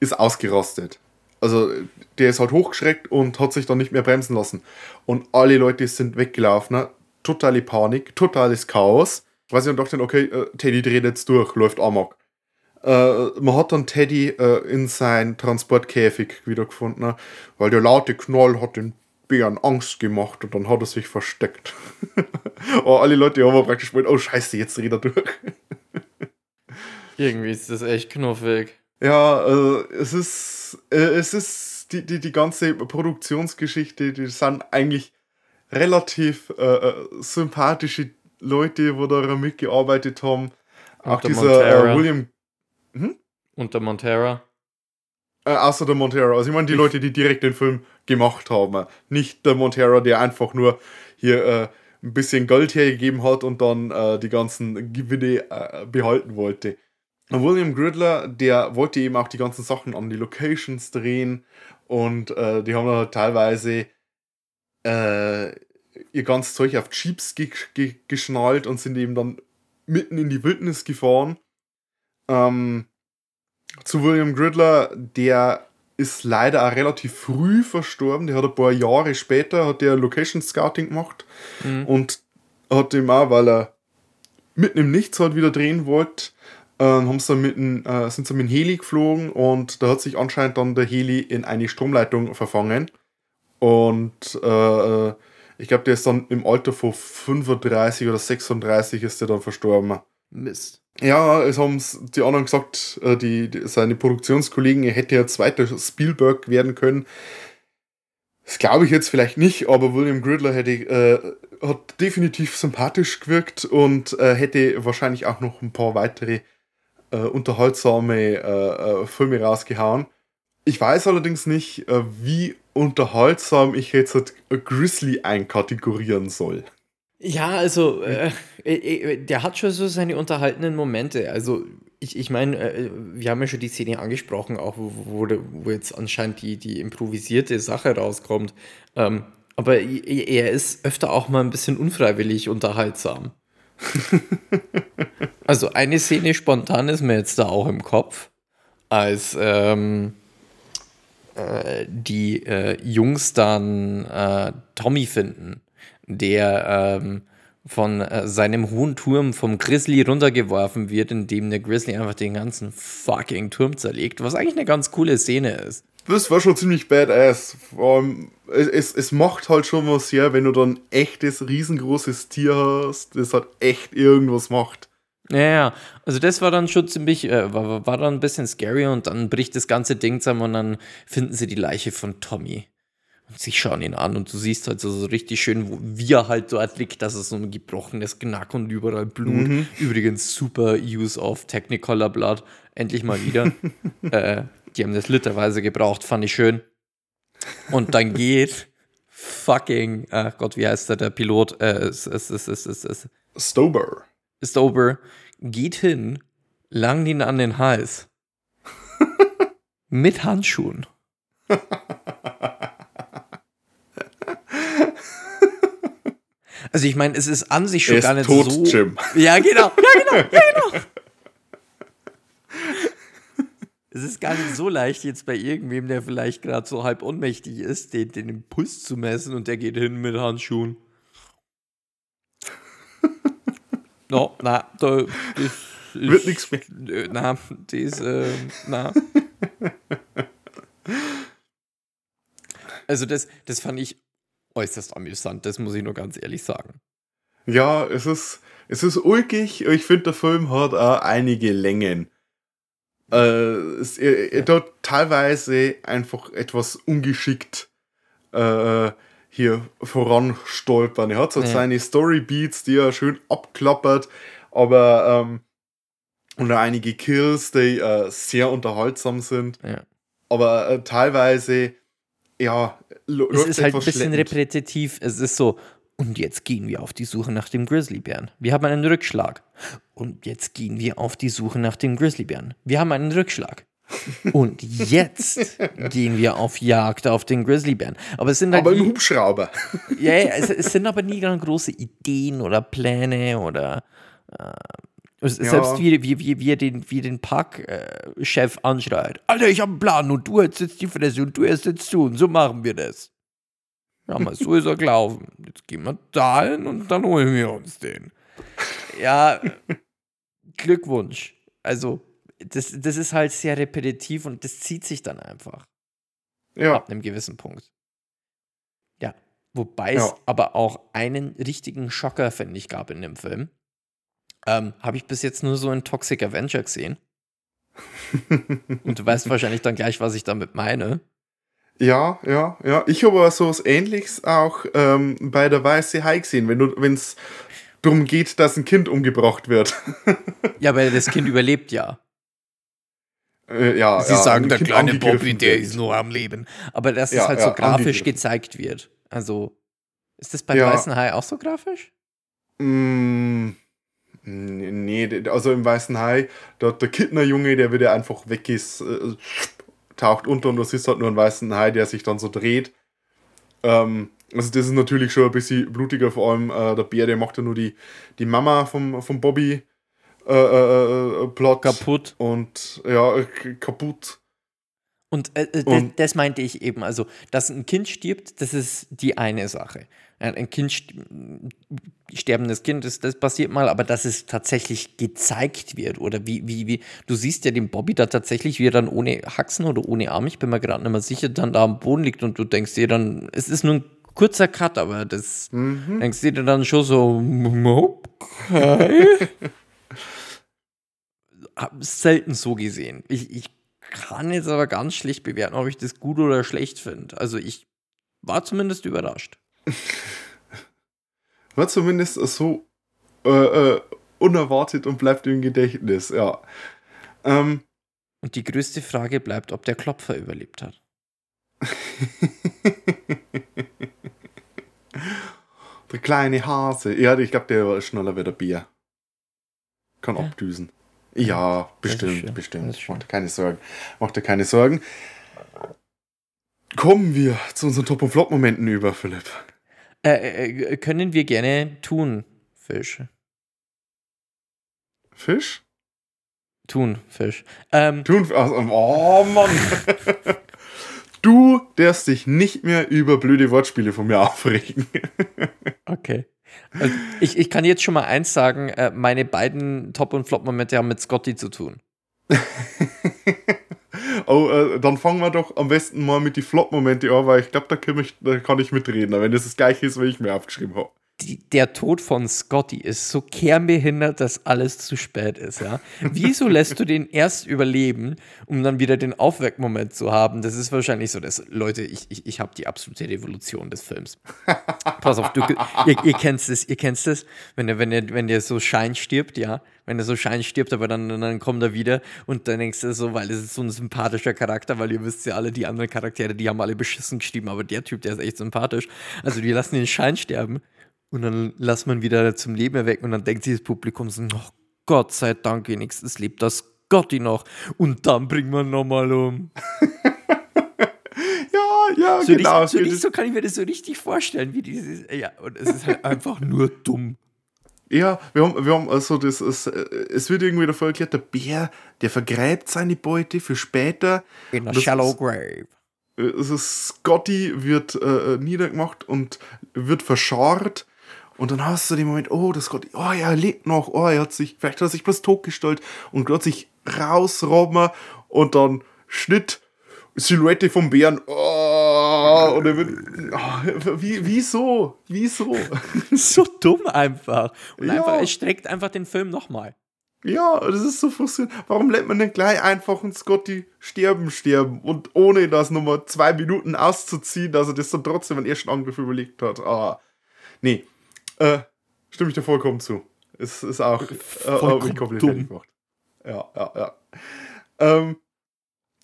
ist ausgerastet. Also der ist halt hochgeschreckt und hat sich dann nicht mehr bremsen lassen. Und alle Leute sind weggelaufen. ne? Totale Panik, totales Chaos. Weil sie dann dachten, okay, äh, Teddy dreht jetzt durch, läuft amok. Äh, man hat dann Teddy äh, in sein Transportkäfig wiedergefunden, ne? weil der laute Knoll hat den Bären Angst gemacht und dann hat er sich versteckt. oh, alle Leute haben praktisch gemeint, oh scheiße, jetzt dreht er durch. Irgendwie ist das echt knuffig. Ja, äh, es ist, äh, es ist die, die, die ganze Produktionsgeschichte, die sind eigentlich relativ äh, äh, sympathische Leute, wo daran mitgearbeitet haben. Auch dieser Montera. äh, William, Und der Montera. äh, außer der Montero. Also ich meine die Leute, die direkt den Film gemacht haben. Nicht der Montero, der einfach nur hier äh, ein bisschen Geld hergegeben hat und dann äh, die ganzen Gewinne äh, behalten wollte. William Gridler, der wollte eben auch die ganzen Sachen an die Locations drehen und äh, die haben dann halt teilweise äh, ihr ganzes Zeug auf Jeeps ge ge geschnallt und sind eben dann mitten in die Wildnis gefahren. Ähm, zu William Gridler, der ist leider auch relativ früh verstorben. Der hat ein paar Jahre später hat der Location Scouting gemacht Mhm. und hat ihm auch, weil er mitten im Nichts halt wieder drehen wollte, haben sie mit dem, äh, sind sie mit dem Heli geflogen und da hat sich anscheinend dann der Heli in eine Stromleitung verfangen. Und äh, äh, ich glaube, der ist dann im Alter von 35 oder 36 ist der dann verstorben. Mist. Ja, es haben die anderen gesagt, äh, die, die, seine Produktionskollegen, er hätte ja zweiter Spielberg werden können. Das glaube ich jetzt vielleicht nicht, aber William Gridler hätte, äh, hat definitiv sympathisch gewirkt und äh, hätte wahrscheinlich auch noch ein paar weitere äh, unterhaltsame äh, äh, Filme rausgehauen. Ich weiß allerdings nicht, äh, wie unterhaltsam ich jetzt halt Grizzly einkategorieren soll. Ja, also äh, äh, der hat schon so seine unterhaltenden Momente. Also ich, ich meine, äh, wir haben ja schon die Szene angesprochen, auch wo, wo, wo jetzt anscheinend die, die improvisierte Sache rauskommt. Ähm, aber er er ist öfter auch mal ein bisschen unfreiwillig unterhaltsam. also eine Szene spontan ist mir jetzt da auch im Kopf, als ähm, äh, die äh, Jungs dann äh, Tommy finden, der ähm, von äh, seinem hohen Turm vom Grizzly runtergeworfen wird, indem der Grizzly einfach den ganzen fucking Turm zerlegt, was eigentlich eine ganz coole Szene ist. Das war schon ziemlich badass. Vor allem, es, es, es macht halt schon was her, wenn du dann echtes, riesengroßes Tier hast, das halt echt irgendwas macht. Ja, ja, also das war dann schon ziemlich, äh, war, war dann ein bisschen scary und dann bricht das ganze Ding zusammen und dann finden sie die Leiche von Tommy. Und sie schauen ihn an und du siehst halt so, so richtig schön, wo, wie er halt dort liegt, dass es so ein gebrochenes Knack und überall Blut. Übrigens super Use of Technicolor Blood. Endlich mal wieder. äh, die haben das literweise gebraucht, fand ich schön. Und dann geht fucking, ach Gott, wie heißt der, der Pilot? Äh, es, es, es, es, es, es, Stober. Stober geht hin, langt ihn an den Hals. mit Handschuhen. Also ich meine, es ist an sich schon Er ist gar nicht tot, so. Jim. Ja, genau. Ja, genau. Ja, genau. es ist gar nicht so leicht, jetzt bei irgendwem, der vielleicht gerade so halb ohnmächtig ist, den, den Impuls zu messen und der geht hin mit Handschuhen. No, na, da, das Wird ist- nichts mehr. Na, das, äh, na. Also das, das fand ich äußerst amüsant, das muss ich nur ganz ehrlich sagen. Ja, es ist, es ist ulkig. Ich finde, der Film hat auch einige Längen. Äh, es, er, er tut teilweise einfach etwas ungeschickt äh, hier voranstolpern. Er hat so Ja. seine Storybeats, die er schön abklappert, aber ähm, und einige Kills, die äh, sehr unterhaltsam sind. Ja. Aber äh, teilweise, ja, Es ist halt ein bisschen repetitiv. Es ist so, und jetzt gehen wir auf die Suche nach dem Grizzlybären. Wir haben einen Rückschlag. Und jetzt gehen wir auf die Suche nach dem Grizzlybären. Wir haben einen Rückschlag. Und jetzt gehen wir auf Jagd auf den Grizzlybären. Aber es sind halt Aber im Hubschrauber. Ja, ja es, es sind aber nie ganz große Ideen oder Pläne oder äh, Ja. selbst wie, wie, wie, wie den, wie den Parkchef anschreit. Alter, ich habe einen Plan und du hältst jetzt die Fresse und du erst jetzt du und so machen wir das. Ja, mal so ist er gelaufen. Jetzt gehen wir dahin und dann holen wir uns den. Ja, Glückwunsch. Also, das, das ist halt sehr repetitiv und das zieht sich dann einfach Ja. ab einem gewissen Punkt. Ja, wobei es Ja. aber auch einen richtigen Schocker, finde ich, gab in dem Film. Ähm, Habe ich bis jetzt nur so in Toxic Avenger gesehen. Und du weißt wahrscheinlich dann gleich, was ich damit meine. Ja, ja, ja. Ich habe aber so was ähnliches auch ähm, bei der Weiße Hai gesehen, wenn es darum geht, dass ein Kind umgebracht wird. Ja, weil das Kind überlebt ja. Äh, ja, Sie ja, sagen, der Kind kleine Bobby, der wird. ist nur am Leben. Aber dass Ja, es halt ja, so grafisch angegriffen. gezeigt wird. Also, ist das beim Ja. Weißen Hai auch so grafisch? Mm, nee, also im Weißen Hai, hat der Kittnerjunge, der wieder einfach weg ist, äh, taucht unter und du siehst halt nur einen weißen Hai, der sich dann so dreht. Ähm, Also das ist natürlich schon ein bisschen blutiger, vor allem äh, der Bär, der macht ja nur die, die Mama vom, vom Bobby äh, äh, äh, Plot. Kaputt. Und ja, äh, kaputt. Und, äh, äh, das, Und- das meinte ich eben. Also, dass ein Kind stirbt, das ist die eine Sache. Ein Kind, st- sterbendes Kind, das, das passiert mal, aber dass es tatsächlich gezeigt wird oder wie, wie, wie, du siehst ja den Bobby da tatsächlich, wie er dann ohne Haxen oder ohne Arm, ich bin mir gerade nicht mehr sicher, dann da am Boden liegt und du denkst dir dann, es ist nur ein kurzer Cut, aber das denkst du dir dann schon so, okay. Selten so gesehen. Ich, ich kann jetzt aber ganz schlecht bewerten, ob ich das gut oder schlecht finde. Also ich war zumindest überrascht. War zumindest so äh, äh, unerwartet und bleibt im Gedächtnis, ja. Ähm, Und die größte Frage bleibt, ob der Klopfer überlebt hat. der kleine Hase. Ja, ich glaube, der war schneller wie der Bier. Kann Ja. abdüsen. Ja, bestimmt, bestimmt. dir keine Sorgen. Macht dir keine Sorgen. Kommen wir zu unseren Top- und Flop-Momenten über, Philipp. Äh, äh, können wir gerne tun, Fisch. Fisch? Tun, Fisch. Ähm, Tun. Also, oh Mann. Du darfst dich nicht mehr über blöde Wortspiele von mir aufregen. okay. Also ich, ich kann jetzt schon mal eins sagen, äh, meine beiden Top- und Flop-Momente haben mit Scotty zu tun. oh, äh, dann fangen wir doch am besten mal mit die Flop-Momente an, weil ich glaube, da, kann ich- da kann ich mitreden, wenn das das gleiche ist, wie ich mir aufgeschrieben habe. Die, der Tod von Scotty ist so kernbehindert, dass alles zu spät ist, ja. Wieso lässt du den erst überleben, um dann wieder den Aufweckmoment zu haben? Das ist wahrscheinlich so, dass, Leute, ich, ich, ich habe die absolute Revolution des Films. Pass auf, du, ihr, ihr kennt es, ihr kennt es, wenn der, wenn der, wenn der so Schein stirbt, ja. Wenn er so Schein stirbt, aber dann, dann kommt er wieder und dann denkst du so, weil es ist so ein sympathischer Charakter, weil ihr wisst ja alle, die anderen Charaktere, die haben alle beschissen geschrieben, aber der Typ, der ist echt sympathisch. Also die lassen den Schein sterben und dann lässt man wieder zum Leben erwecken und dann denkt sich das Publikum so, oh Gott sei Dank, wenigstens lebt das Gotti noch und dann wir ihn nochmal um. Ja, ja, So, genau. richtig, so, richtig, so kann ich mir das so richtig vorstellen, wie dieses, ja, und es ist halt einfach nur dumm. Ja, wir haben, wir haben also das, es, es wird irgendwie davor erklärt, der Bär, der vergräbt seine Beute für später. In a shallow grave. Also Scotty wird äh, niedergemacht und wird verscharrt. Und dann hast du den Moment, oh, das Scotty, oh, er lebt noch, oh, er hat sich, vielleicht hat er sich bloß totgestellt und sich rausrobben und dann Schnitt, Silhouette vom Bären, oh, und er wird, oh, wie, wieso, wieso? So dumm einfach. Und Ja. einfach, es streckt einfach den Film nochmal. Ja, das ist so frustrierend. Warum lässt man nicht gleich einfach einen Scotty sterben, sterben und ohne das nochmal zwei Minuten auszuziehen, dass er das dann trotzdem einen ersten Angriff überlegt hat? Ah, nee, äh, stimme ich dir vollkommen zu. Es ist auch äh, komplett dumm. gemacht. Ja, ja, ja. Ähm,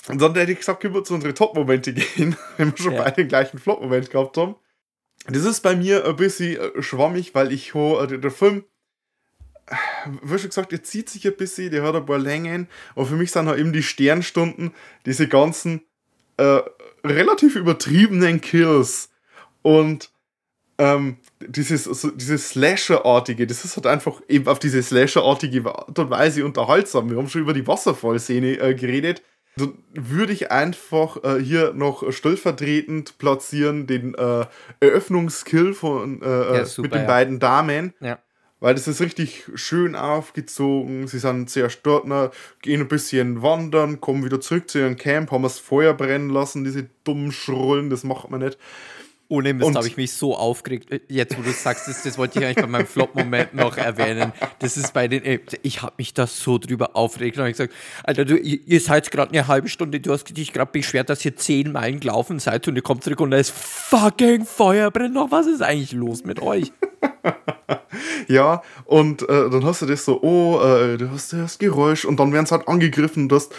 und dann hätte ich gesagt, können wir zu unseren Top-Momente gehen, wenn wir schon Ja. beide den gleichen Flop-Moment gehabt haben. Das ist bei mir ein bisschen äh, schwammig, weil ich ho, äh, der, der Film, wie schon gesagt, der zieht sich ein bisschen, der hat ein paar Längen, aber für mich sind halt eben die Sternstunden, diese ganzen äh, relativ übertriebenen Kills und ähm, dieses, so, dieses Slasher-artige, das ist halt einfach eben auf diese Slasher-artige Art und Weise unterhaltsam. Wir haben schon über die Wasserfallszene äh, geredet. Dann würde ich einfach äh, hier noch stellvertretend platzieren den äh, Eröffnungskill von, äh, Ja, äh, super, mit den ja. beiden Damen. Ja. Weil das ist richtig schön aufgezogen. Sie sind sehr stolz, gehen ein bisschen wandern, kommen wieder zurück zu ihrem Camp, haben das Feuer brennen lassen, diese dummen Schrullen, das macht man nicht. Ohne Mist Und- habe ich mich so aufgeregt. Äh, Jetzt, wo du sagst, das, das wollte ich eigentlich bei meinem Flop-Moment noch erwähnen. Das ist bei den. äh, Ich habe mich da so drüber aufgeregt. Da habe ich gesagt, Alter, du, ihr ihr seid gerade eine halbe Stunde, du hast dich gerade beschwert, dass ihr zehn Meilen gelaufen seid und ihr kommt zurück und da ist fucking Feuer brennt noch. Was ist eigentlich los mit euch? Ja, und äh, dann hast du das so, oh, äh, du hast das Geräusch und dann werden sie halt angegriffen, du hast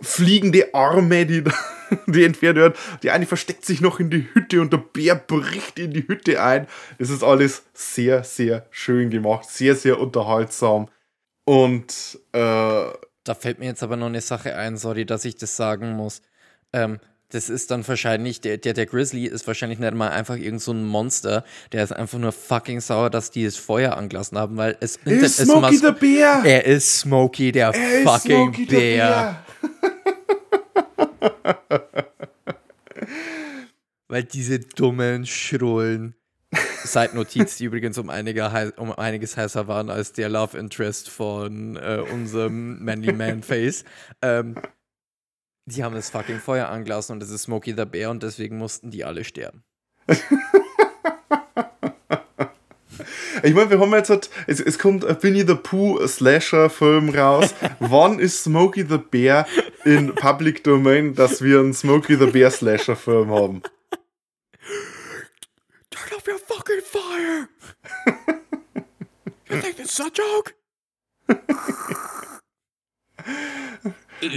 fliegende Arme, die, die entfernt werden. Die eine versteckt sich noch in die Hütte und der Bär bricht in die Hütte ein. Das ist alles sehr, sehr schön gemacht, sehr, sehr unterhaltsam. Und äh, Da fällt mir jetzt aber noch eine Sache ein, sorry, dass ich das sagen muss. Ähm, Das ist dann wahrscheinlich, der, der, der Grizzly ist wahrscheinlich nicht mal einfach irgend so ein Monster. Der ist einfach nur fucking sauer, dass die das Feuer angelassen haben, weil es Ist es Smokey the Bear! Er ist Smokey, der Er ist fucking Smokey Bär. Bear. Weil diese dummen Schrullen. Seitennotiz, die übrigens um, einige, um einiges heißer waren als der Love Interest von äh, unserem Manly Man Face. Ähm, die haben das fucking Feuer angelassen und es ist Smokey the Bear und deswegen mussten die alle sterben. Ich meine, wir haben jetzt, halt, es, es kommt ein Winnie the Pooh Slasher-Film raus. Wann ist Smokey the Bear in Public Domain, dass wir einen Smokey the Bear Slasher-Film haben? Turn off your fucking fire! you think is a joke?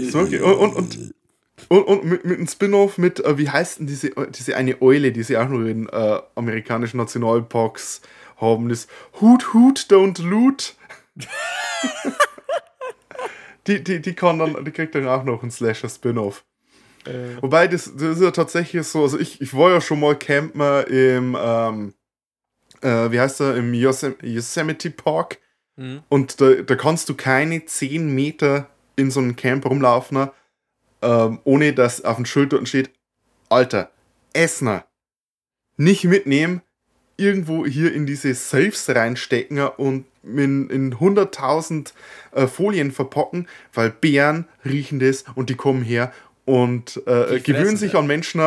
Smokey, und, und, und, und, und mit, mit einem Spin-off mit, äh, wie heißt denn diese, diese eine Eule, die sie auch nur in äh, amerikanischen Nationalparks haben, das Hoot Hoot Don't Loot. die, die, die kann dann, die kriegt dann auch noch einen Slasher-Spin-off. Wobei, das, das ist ja tatsächlich so, also ich, ich war ja schon mal Camper im, ähm, äh, wie heißt er, im Yosem Yosemite Park. Mhm. Und da, da kannst du keine 10 Meter in so einem Camp rumlaufen, ähm, ohne dass auf dem Schild dort steht, Alter, Essner, nicht mitnehmen, irgendwo hier in diese Safes reinstecken und in, in 100.000 äh, Folien verpacken, weil Bären riechen das und die kommen her und äh, gewöhnen sich das. an Menschen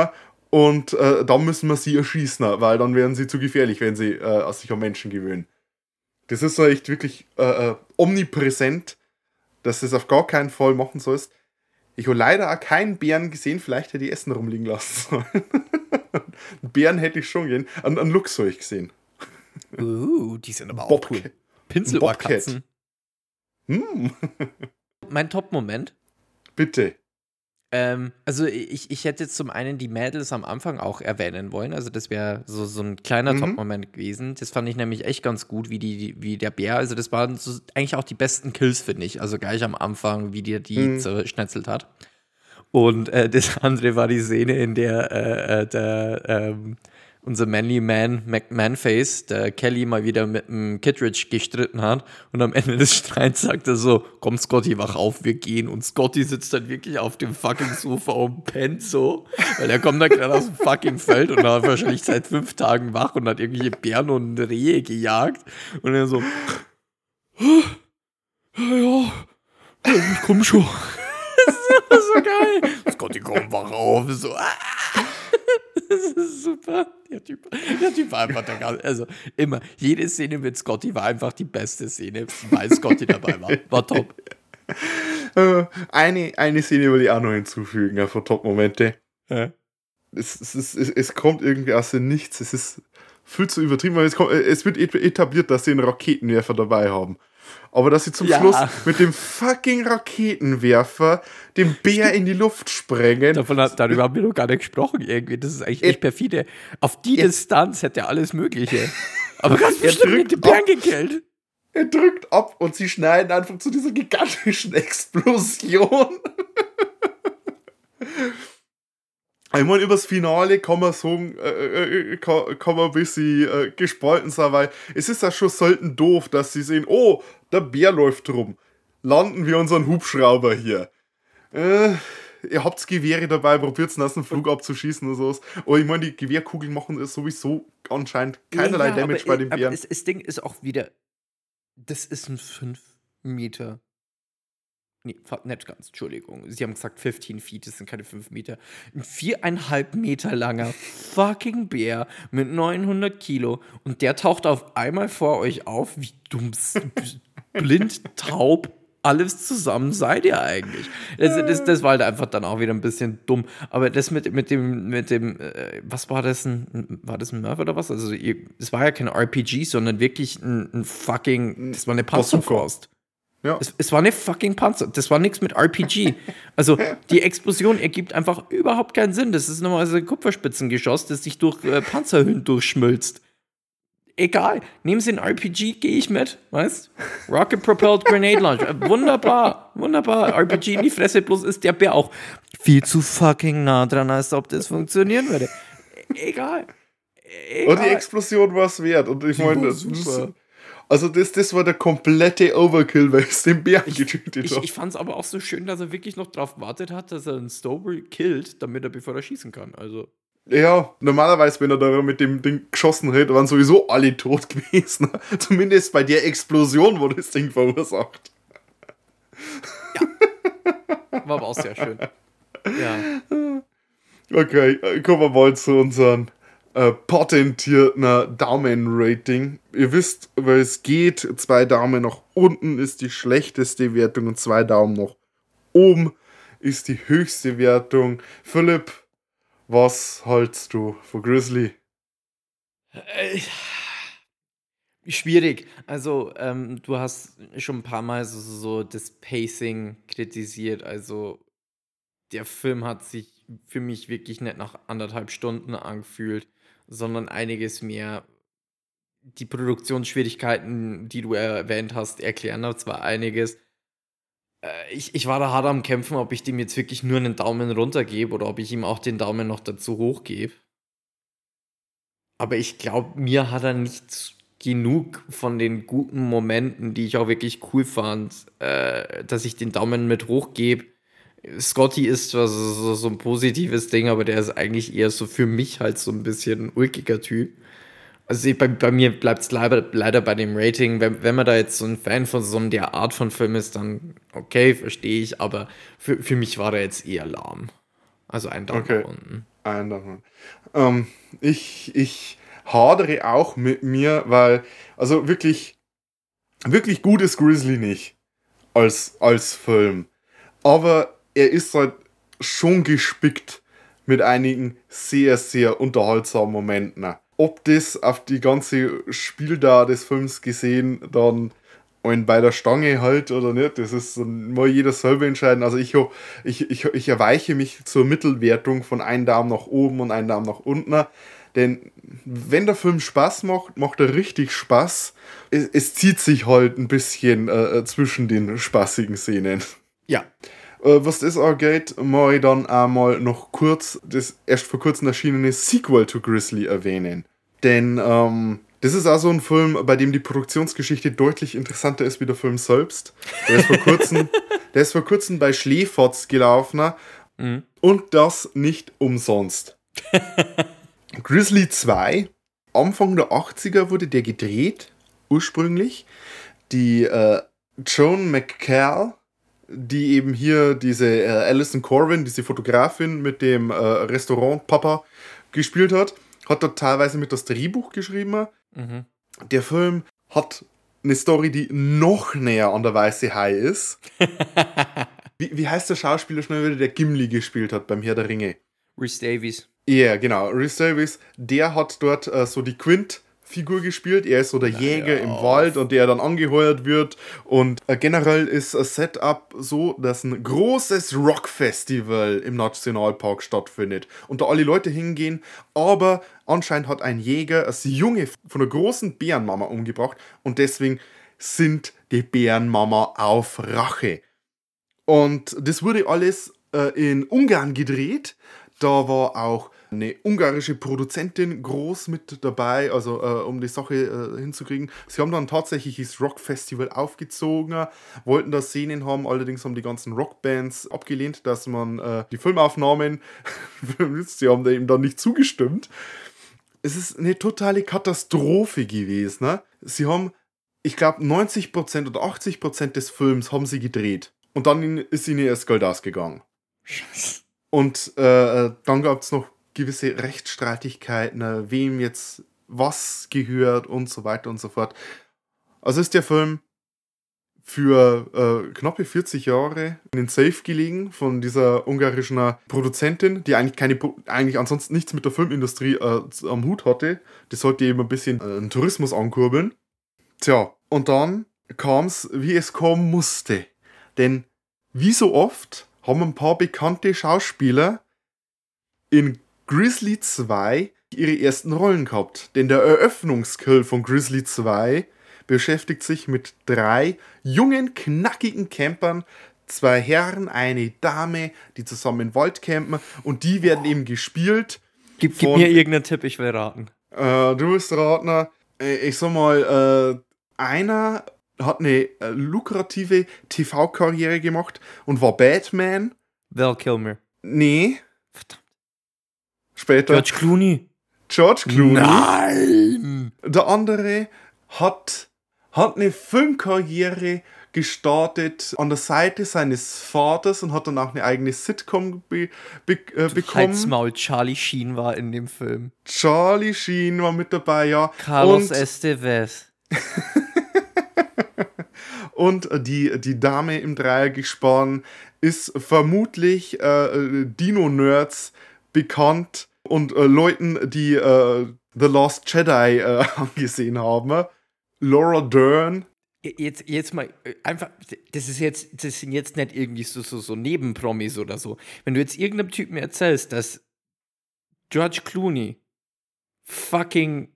und äh, dann müssen wir sie erschießen, weil dann werden sie zu gefährlich, wenn sie äh, sich an Menschen gewöhnen. Das ist so echt wirklich äh, äh, omnipräsent, dass du es auf gar keinen Fall machen sollst. Ich habe leider auch keinen Bären gesehen, vielleicht hätte ich Essen rumliegen lassen sollen. Bären hätte ich schon gehen. Einen, einen Luchs habe ich gesehen. Uh, die sind aber auch Bob- cool. Bobcat. Pinselohrkatzen. Hm, Mein Top-Moment. bitte. Ähm, also ich, ich hätte jetzt zum einen die Mädels am Anfang auch erwähnen wollen. Also das wäre so, so ein kleiner Mhm. Top-Moment gewesen. Das fand ich nämlich echt ganz gut, wie, die, wie der Bär. Also das waren so eigentlich auch die besten Kills, finde ich. Also gleich am Anfang, wie der die Mhm. zerschnetzelt hat. Und äh, das andere war die Szene, in der äh, äh, der, ähm, unser Manly Man, McManface, der Kelly mal wieder mit dem Kittredge gestritten hat. Und am Ende des Streits sagt er so, komm Scotty, wach auf, wir gehen. Und Scotty sitzt dann wirklich auf dem fucking Sofa und pennt so. Weil er kommt da gerade aus dem fucking Feld und war wahrscheinlich seit fünf Tagen wach und hat irgendwelche Bären und Rehe gejagt. Und er so, ja, ja, ich komm schon. Das ist so geil. Scotty, komm, wach auf. So, ah. Das ist super. Der Typ, der typ war einfach der ganze, also immer, jede Szene mit Scotty war einfach die beste Szene, weil Scotty dabei war. War top. Äh, eine, eine Szene will ich auch noch hinzufügen, ja, von Top-Momente. Ja. Es, es, es, es kommt irgendwie aus dem Nichts. Es ist viel zu übertrieben, weil es, kommt, es wird et- etabliert, dass sie einen Raketenwerfer dabei haben. Aber dass sie zum Ja. Schluss mit dem fucking Raketenwerfer den Bär in die Luft sprengen. Davon darüber haben wir noch gar nicht gesprochen irgendwie. Das ist eigentlich echt perfide. Auf die Er- Distanz hätte er alles Mögliche. Aber ganz bestimmt mit dem Bären gekillt. Er drückt ab und sie schneiden einfach zu dieser gigantischen Explosion. Ich meine, übers Finale kann man sagen, äh, äh, kann, kann man ein bisschen äh, gespalten sein, weil es ist ja schon selten doof, dass sie sehen, oh, der Bär läuft rum. Landen wir unseren Hubschrauber hier. Äh, ihr habt Gewehre dabei, probiert aus dem Flug abzuschießen oder sowas. Aber ich meine, die Gewehrkugeln machen sowieso anscheinend keinerlei Ja, Damage bei den Bären. Das Ding ist auch wieder. Das ist ein 5 Meter. Nee, nicht ganz, Entschuldigung. Sie haben gesagt 15 Feet, das sind keine 5 Meter. Ein viereinhalb Meter langer fucking Bär mit 900 Kilo und der taucht auf einmal vor euch auf. Wie dumm, blind, taub, alles zusammen seid ihr eigentlich. Das, das, das war halt einfach dann auch wieder ein bisschen dumm. Aber das mit, mit dem, mit dem, äh, was war das? Ein, war das ein Murph oder was? Also, es war ja kein RPG, sondern wirklich ein, ein fucking, das war eine Bazooka. Ja. Es, es war eine fucking Panzer. Das war nichts mit RPG. Also die Explosion ergibt einfach überhaupt keinen Sinn. Das ist normalerweise ein Kupferspitzengeschoss, das sich durch äh, Panzerhüllen durchschmilzt. egal. Nehmen Sie ein RPG, gehe ich mit, weißt? Rocket Propelled Grenade Launcher. Wunderbar, wunderbar. RPG in die Fresse, bloß ist der Bär auch viel zu fucking nah dran, als ob das funktionieren würde. Egal. Und Oh, die Explosion war es wert. Und ich meine, das also das, das war der komplette Overkill, weil es den Bär getötet Ich, hat. ich fand es aber auch so schön, dass er wirklich noch drauf gewartet hat, dass er einen Stober killt, damit er bevor er schießen kann. Also. Ja, normalerweise, wenn er da mit dem Ding geschossen hätte, waren sowieso alle tot gewesen. Zumindest bei der Explosion, wo das Ding verursacht. War aber auch sehr schön. Ja. Okay, äh, kommen wir mal zu unserem äh, patentierten Daumen-Rating. Ihr wisst, weil es geht. Zwei Daumen nach unten ist die schlechteste Wertung und zwei Daumen nach oben ist die höchste Wertung. Philipp, was hältst du von Grizzly? Äh, Schwierig. Also, ähm, du hast schon ein paar Mal so, so das Pacing kritisiert. Also, der Film hat sich für mich wirklich nicht nach anderthalb Stunden angefühlt, sondern einiges mehr. Die Produktionsschwierigkeiten, die du erwähnt hast, erklären da zwar einiges. Äh, ich, ich war da hart am Kämpfen, ob ich dem jetzt wirklich nur einen Daumen runter gebe oder ob ich ihm auch den Daumen noch dazu hoch gebe. Aber ich glaube, mir hat er nicht genug von den guten Momenten, die ich auch wirklich cool fand, äh, dass ich den Daumen mit hochgebe. Scotty ist zwar so, so, so ein positives Ding, aber der ist eigentlich eher so für mich halt so ein bisschen ein ulkiger Typ. Also ich- bei, bei mir bleibt es leider, leider bei dem Rating. Wenn, wenn man da jetzt so ein Fan von so der Art von Film ist, dann okay, verstehe ich, aber für, für mich war der jetzt eher lahm. Also ein Daumen Okay. unten. Ein Daumen. Ähm, ich, ich hadere auch mit mir, weil, also wirklich, wirklich gut ist Grizzly nicht als, als Film. Aber er ist halt schon gespickt mit einigen sehr, sehr unterhaltsamen Momenten. Ob das auf die ganze Spieldauer des Films gesehen dann einen bei der Stange halt oder nicht, das ist mal jeder selber entscheiden. Also ich, ich, ich, ich erweiche mich zur Mittelwertung von einem Daumen nach oben und einem Daumen nach unten. Denn wenn der Film Spaß macht, macht er richtig Spaß. Es, es zieht sich halt ein bisschen äh, zwischen den spaßigen Szenen. Ja, Äh, was das angeht, mal ich dann einmal noch kurz das erst vor kurzem erschienene Sequel to Grizzly erwähnen. Denn ähm, das ist auch so ein Film, bei dem die Produktionsgeschichte deutlich interessanter ist wie der Film selbst. Der ist vor kurzem, der ist vor kurzem bei Schleefotz gelaufen und das nicht umsonst. Grizzly 2, Anfang der 80er wurde der gedreht, ursprünglich. Die äh, Joan McCall, die eben hier diese äh, Alison Corwin, diese Fotografin mit dem äh, Restaurant-Papa gespielt hat, hat dort teilweise mit das Drehbuch geschrieben. Mhm. Der Film hat eine Story, die noch näher an der Weiße Hai ist. wie, wie heißt der Schauspieler schnell wieder, der Gimli gespielt hat beim Herr der Ringe? Rhys Davies. Ja, genau. Rhys Davies, der hat dort äh, so die Quint-Figur gespielt. Er ist so der Jäger im Wald und der dann angeheuert wird. Und äh, generell ist das Setup so, dass ein großes Rock-Festival im Nationalpark stattfindet. Und da alle Leute hingehen. Aber anscheinend hat ein Jäger das Junge von einer großen Bärenmama umgebracht. Und deswegen sind die Bärenmama auf Rache. Und das wurde alles äh, in Ungarn gedreht. Da war auch eine ungarische Produzentin groß mit dabei, also äh, um die Sache äh, hinzukriegen. Sie haben dann tatsächlich das Rockfestival aufgezogen, wollten da Szenen haben, allerdings haben die ganzen Rockbands abgelehnt, dass man äh, die Filmaufnahmen, sie haben da eben dann nicht zugestimmt. Es ist eine totale Katastrophe gewesen. Ne? Sie haben, ich glaube, 90% oder 80% des Films haben sie gedreht. Und dann ist ihnen erst Geld ausgegangen. Und äh, dann gab es noch gewisse Rechtsstreitigkeiten, äh, wem jetzt was gehört und so weiter und so fort. Also ist der Film für äh, knappe 40 Jahre in den Safe gelegen von dieser ungarischen äh, Produzentin, die eigentlich keine eigentlich ansonsten nichts mit der Filmindustrie äh, am Hut hatte. Das sollte eben ein bisschen äh, den Tourismus ankurbeln. Tja, und dann kam es, wie es kommen musste. Denn wie so oft haben ein paar bekannte Schauspieler in Grizzly 2 ihre ersten Rollen gehabt. Denn der Eröffnungskill von Grizzly 2 beschäftigt sich mit drei jungen, knackigen Campern, zwei Herren, eine Dame, die zusammen im Wald campen und die werden eben gespielt. Gib, gib von- mir irgendeinen Tipp, ich will raten. Äh, du bist Ratner. Äh, Ich sag mal, äh, einer hat eine äh, lukrative TV-Karriere gemacht und war Batman. Val Kilmer. Nee, Verdammt. Später George Clooney. George Clooney. Nein! Der andere hat, hat eine Filmkarriere gestartet an der Seite seines Vaters und hat dann auch eine eigene Sitcom be, be, äh, bekommen. Halt's Maul, Charlie Sheen war in dem Film. Charlie Sheen war mit dabei, ja. Carlos und, Estevez. und die, die Dame im Dreiergespann ist vermutlich äh, Dino-Nerds bekannt und äh, Leuten, die äh, The Lost Jedi äh, angesehen haben. Laura Dern, Jetzt, jetzt mal, äh, einfach, das ist jetzt, das sind jetzt nicht irgendwie so, so, so Nebenpromis oder so. Wenn du jetzt irgendeinem Typen erzählst, dass George Clooney, fucking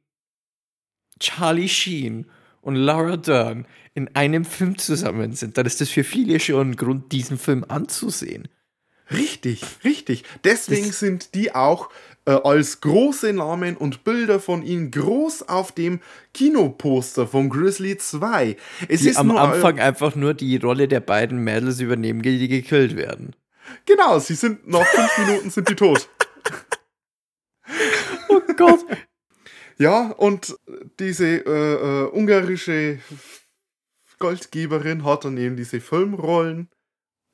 Charlie Sheen und Laura Dern in einem Film zusammen sind, dann ist das für viele schon ein Grund, diesen Film anzusehen. Richtig, richtig. Deswegen Das- sind die auch äh, als große Namen und Bilder von ihnen groß auf dem Kinoposter von Grizzly 2. Es Die ist am nur, Anfang einfach nur die Rolle der beiden Mädels übernehmen, die die gekillt werden. Genau, sie sind nach fünf Minuten sind die tot. Oh Gott. Ja, und diese äh, äh, ungarische Goldgeberin hat dann eben diese Filmrollen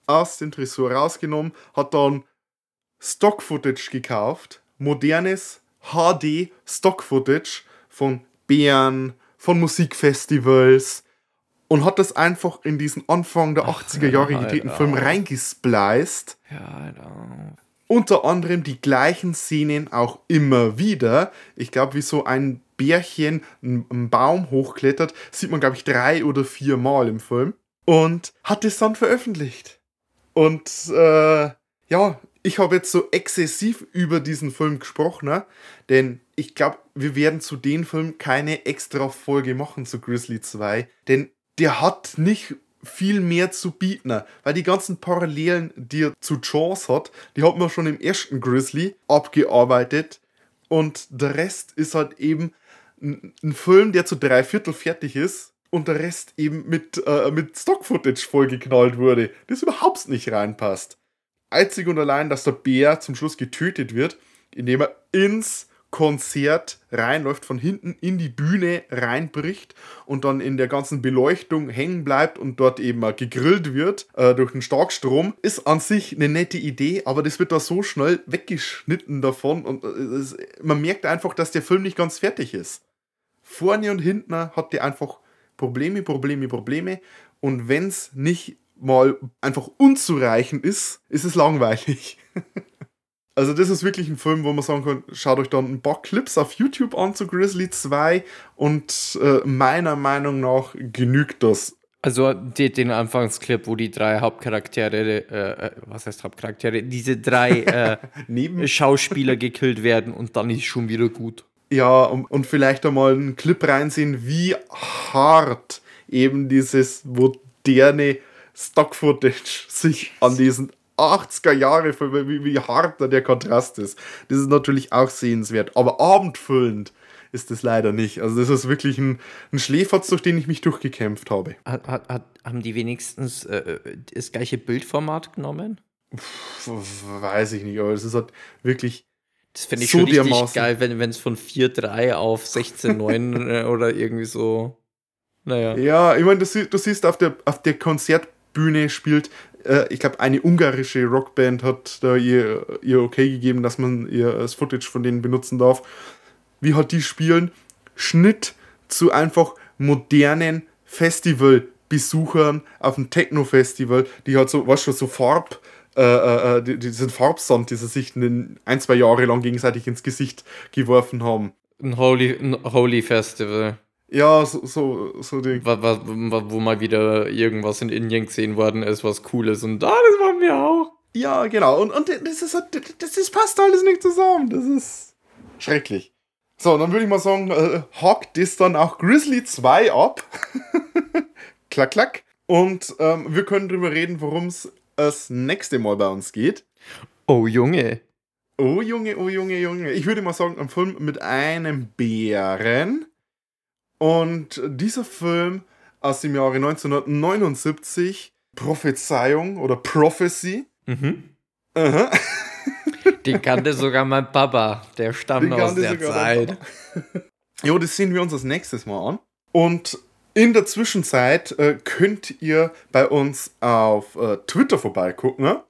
aus dem Tresor rausgenommen, hat dann Stock-Footage gekauft, modernes HD Stock-Footage von Bären, von Musikfestivals und hat das einfach in diesen Anfang der 80er Jahre gedrehten Film auf. reingespliced Ja, Alter. unter anderem die gleichen Szenen auch immer wieder. Ich glaube, wie so ein Bärchen einen einen Baum hochklettert, sieht man, glaube ich, drei oder vier Mal im Film. Und hat es dann veröffentlicht. Und äh, ja, ich habe jetzt so exzessiv über diesen Film gesprochen, ne? denn ich glaube, wir werden zu dem Film keine extra Folge machen zu Grizzly 2, denn der hat nicht viel mehr zu bieten, ne? weil die ganzen Parallelen, die er zu Jaws hat, die hat man schon im ersten Grizzly abgearbeitet und der Rest ist halt eben ein, Film, der zu drei Viertel fertig ist und der Rest eben mit, äh, mit Stock-Footage vollgeknallt wurde, das überhaupt nicht reinpasst. Einzig und allein, dass der Bär zum Schluss getötet wird, indem er ins Konzert reinläuft, von hinten in die Bühne reinbricht und dann in der ganzen Beleuchtung hängen bleibt und dort eben gegrillt wird äh, durch den Starkstrom, ist an sich eine nette Idee, aber das wird da so schnell weggeschnitten davon und äh, es, man merkt einfach, dass der Film nicht ganz fertig ist. Vorne und hinten hat der einfach Probleme, Probleme, Probleme und wenn es nicht mal einfach unzureichend ist, ist es langweilig. Also das ist wirklich ein Film, wo man sagen kann, schaut euch dann ein paar Clips auf YouTube an zu Grizzly 2 und äh, meiner Meinung nach genügt das. Also die, den Anfangsclip, wo die drei Hauptcharaktere, äh, äh, was heißt Hauptcharaktere, diese drei äh, Neben Schauspieler gekillt werden und dann ist schon wieder gut. ja und, und vielleicht einmal einen Clip reinsehen, wie hart eben dieses moderne Stock-Footage sich an diesen 80er Jahre, wie, wie hart da der Kontrast ist. Das ist natürlich auch sehenswert, aber abendfüllend ist es leider nicht. Also das ist wirklich ein, ein Schläferz, durch den ich mich durchgekämpft habe. Hat, hat, hat, haben die wenigstens äh, das gleiche Bildformat genommen? Weiß ich nicht, aber es ist halt wirklich Das finde ich So schon richtig dermaßen. geil, wenn es von 4.3 auf 16.9 äh, oder irgendwie so. Naja. Ja, ich meine, du, du siehst, auf der, auf der Konzertbühne spielt, äh, ich glaube, eine ungarische Rockband hat da ihr, ihr okay gegeben, dass man ihr das Footage von denen benutzen darf. Wie hat die spielen? Schnitt zu einfach modernen Festivalbesuchern auf dem Techno-Festival, die halt so, weißt du, so Farb, äh, äh, die, diesen Farbsand, die sie sich in ein, zwei Jahre lang gegenseitig ins Gesicht geworfen haben. Ein Holy, ein Holy Festival, Ja, so, so, so wa- wa- wa- wo mal wieder irgendwas in Indien gesehen worden ist, was cool ist. Und ah, das machen wir auch. Ja, genau. Und, und das, ist, das, das passt alles nicht zusammen. Das ist schrecklich. So, dann würde ich mal sagen, äh, hakt das dann auch Grizzly 2 ab. klack, klack. Und ähm, wir können drüber reden, worum es das nächste Mal bei uns geht. Oh, Junge. Oh Junge, oh Junge, Junge. Ich würde mal sagen, ein Film mit einem Bären. Und dieser Film aus dem Jahre 1979, Prophezeiung oder Prophecy. Mhm. Aha. Den kannte sogar mein Papa. Der stammt aus der Zeit. Jo, das sehen wir uns das nächstes Mal an. Und in der Zwischenzeit äh, könnt ihr bei uns auf äh, Twitter vorbeigucken. Ne?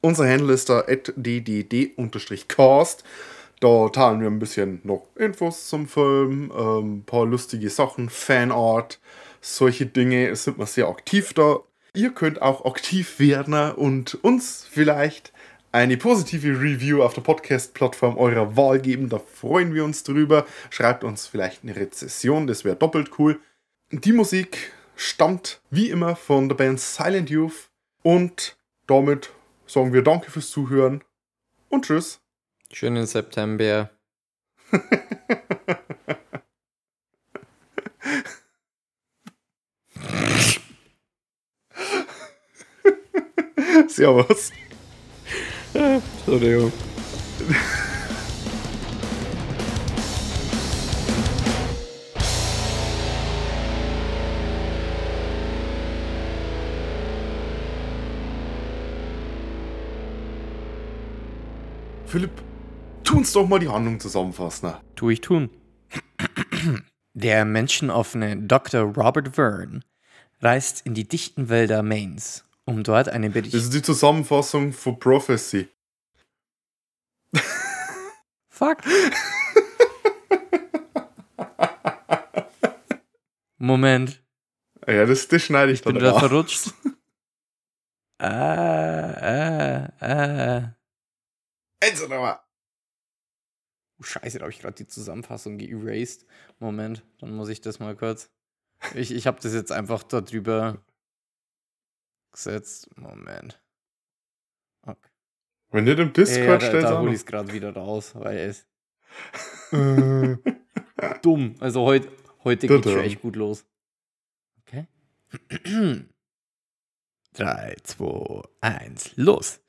Unser Handle ist da ddd-cast. Da teilen wir ein bisschen noch Infos zum Film, ähm, ein paar lustige Sachen, Fanart, solche Dinge. Sind wir sehr aktiv da. Ihr könnt auch aktiv werden und uns vielleicht eine positive Review auf der Podcast-Plattform eurer Wahl geben. Da freuen wir uns drüber. Schreibt uns vielleicht eine Rezession, das wäre doppelt cool. Die Musik stammt wie immer von der Band Silent Youth. Und damit sagen wir Danke fürs Zuhören und Tschüss. Schönen September. Servus. Entschuldigung. Philipp, uns doch mal die Handlung zusammenfassen. Tu ich tun. Der menschenoffene Dr. Robert Verne reist in die dichten Wälder Maines, um dort eine Bericht... Das ist die Zusammenfassung von Prophecy. Fuck. Moment, Ja, das, das schneide ich, ich bin dann wieder raus. verrutscht. Ah, ah, ah. Also nochmal. Oh, Scheiße, da habe ich gerade die Zusammenfassung geerased. Moment, dann muss ich das mal kurz. Ich, ich habe das jetzt einfach da drüber gesetzt. Moment. Okay. Wenn nicht im Ja, Discord da, stellst da du hole ich es gerade wieder raus, weil es dumm. Also heut, heute Da schon dumm. echt gut los. Okay. 3, 2, 1, los.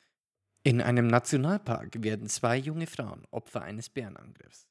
In einem Nationalpark werden zwei junge Frauen Opfer eines Bärenangriffs.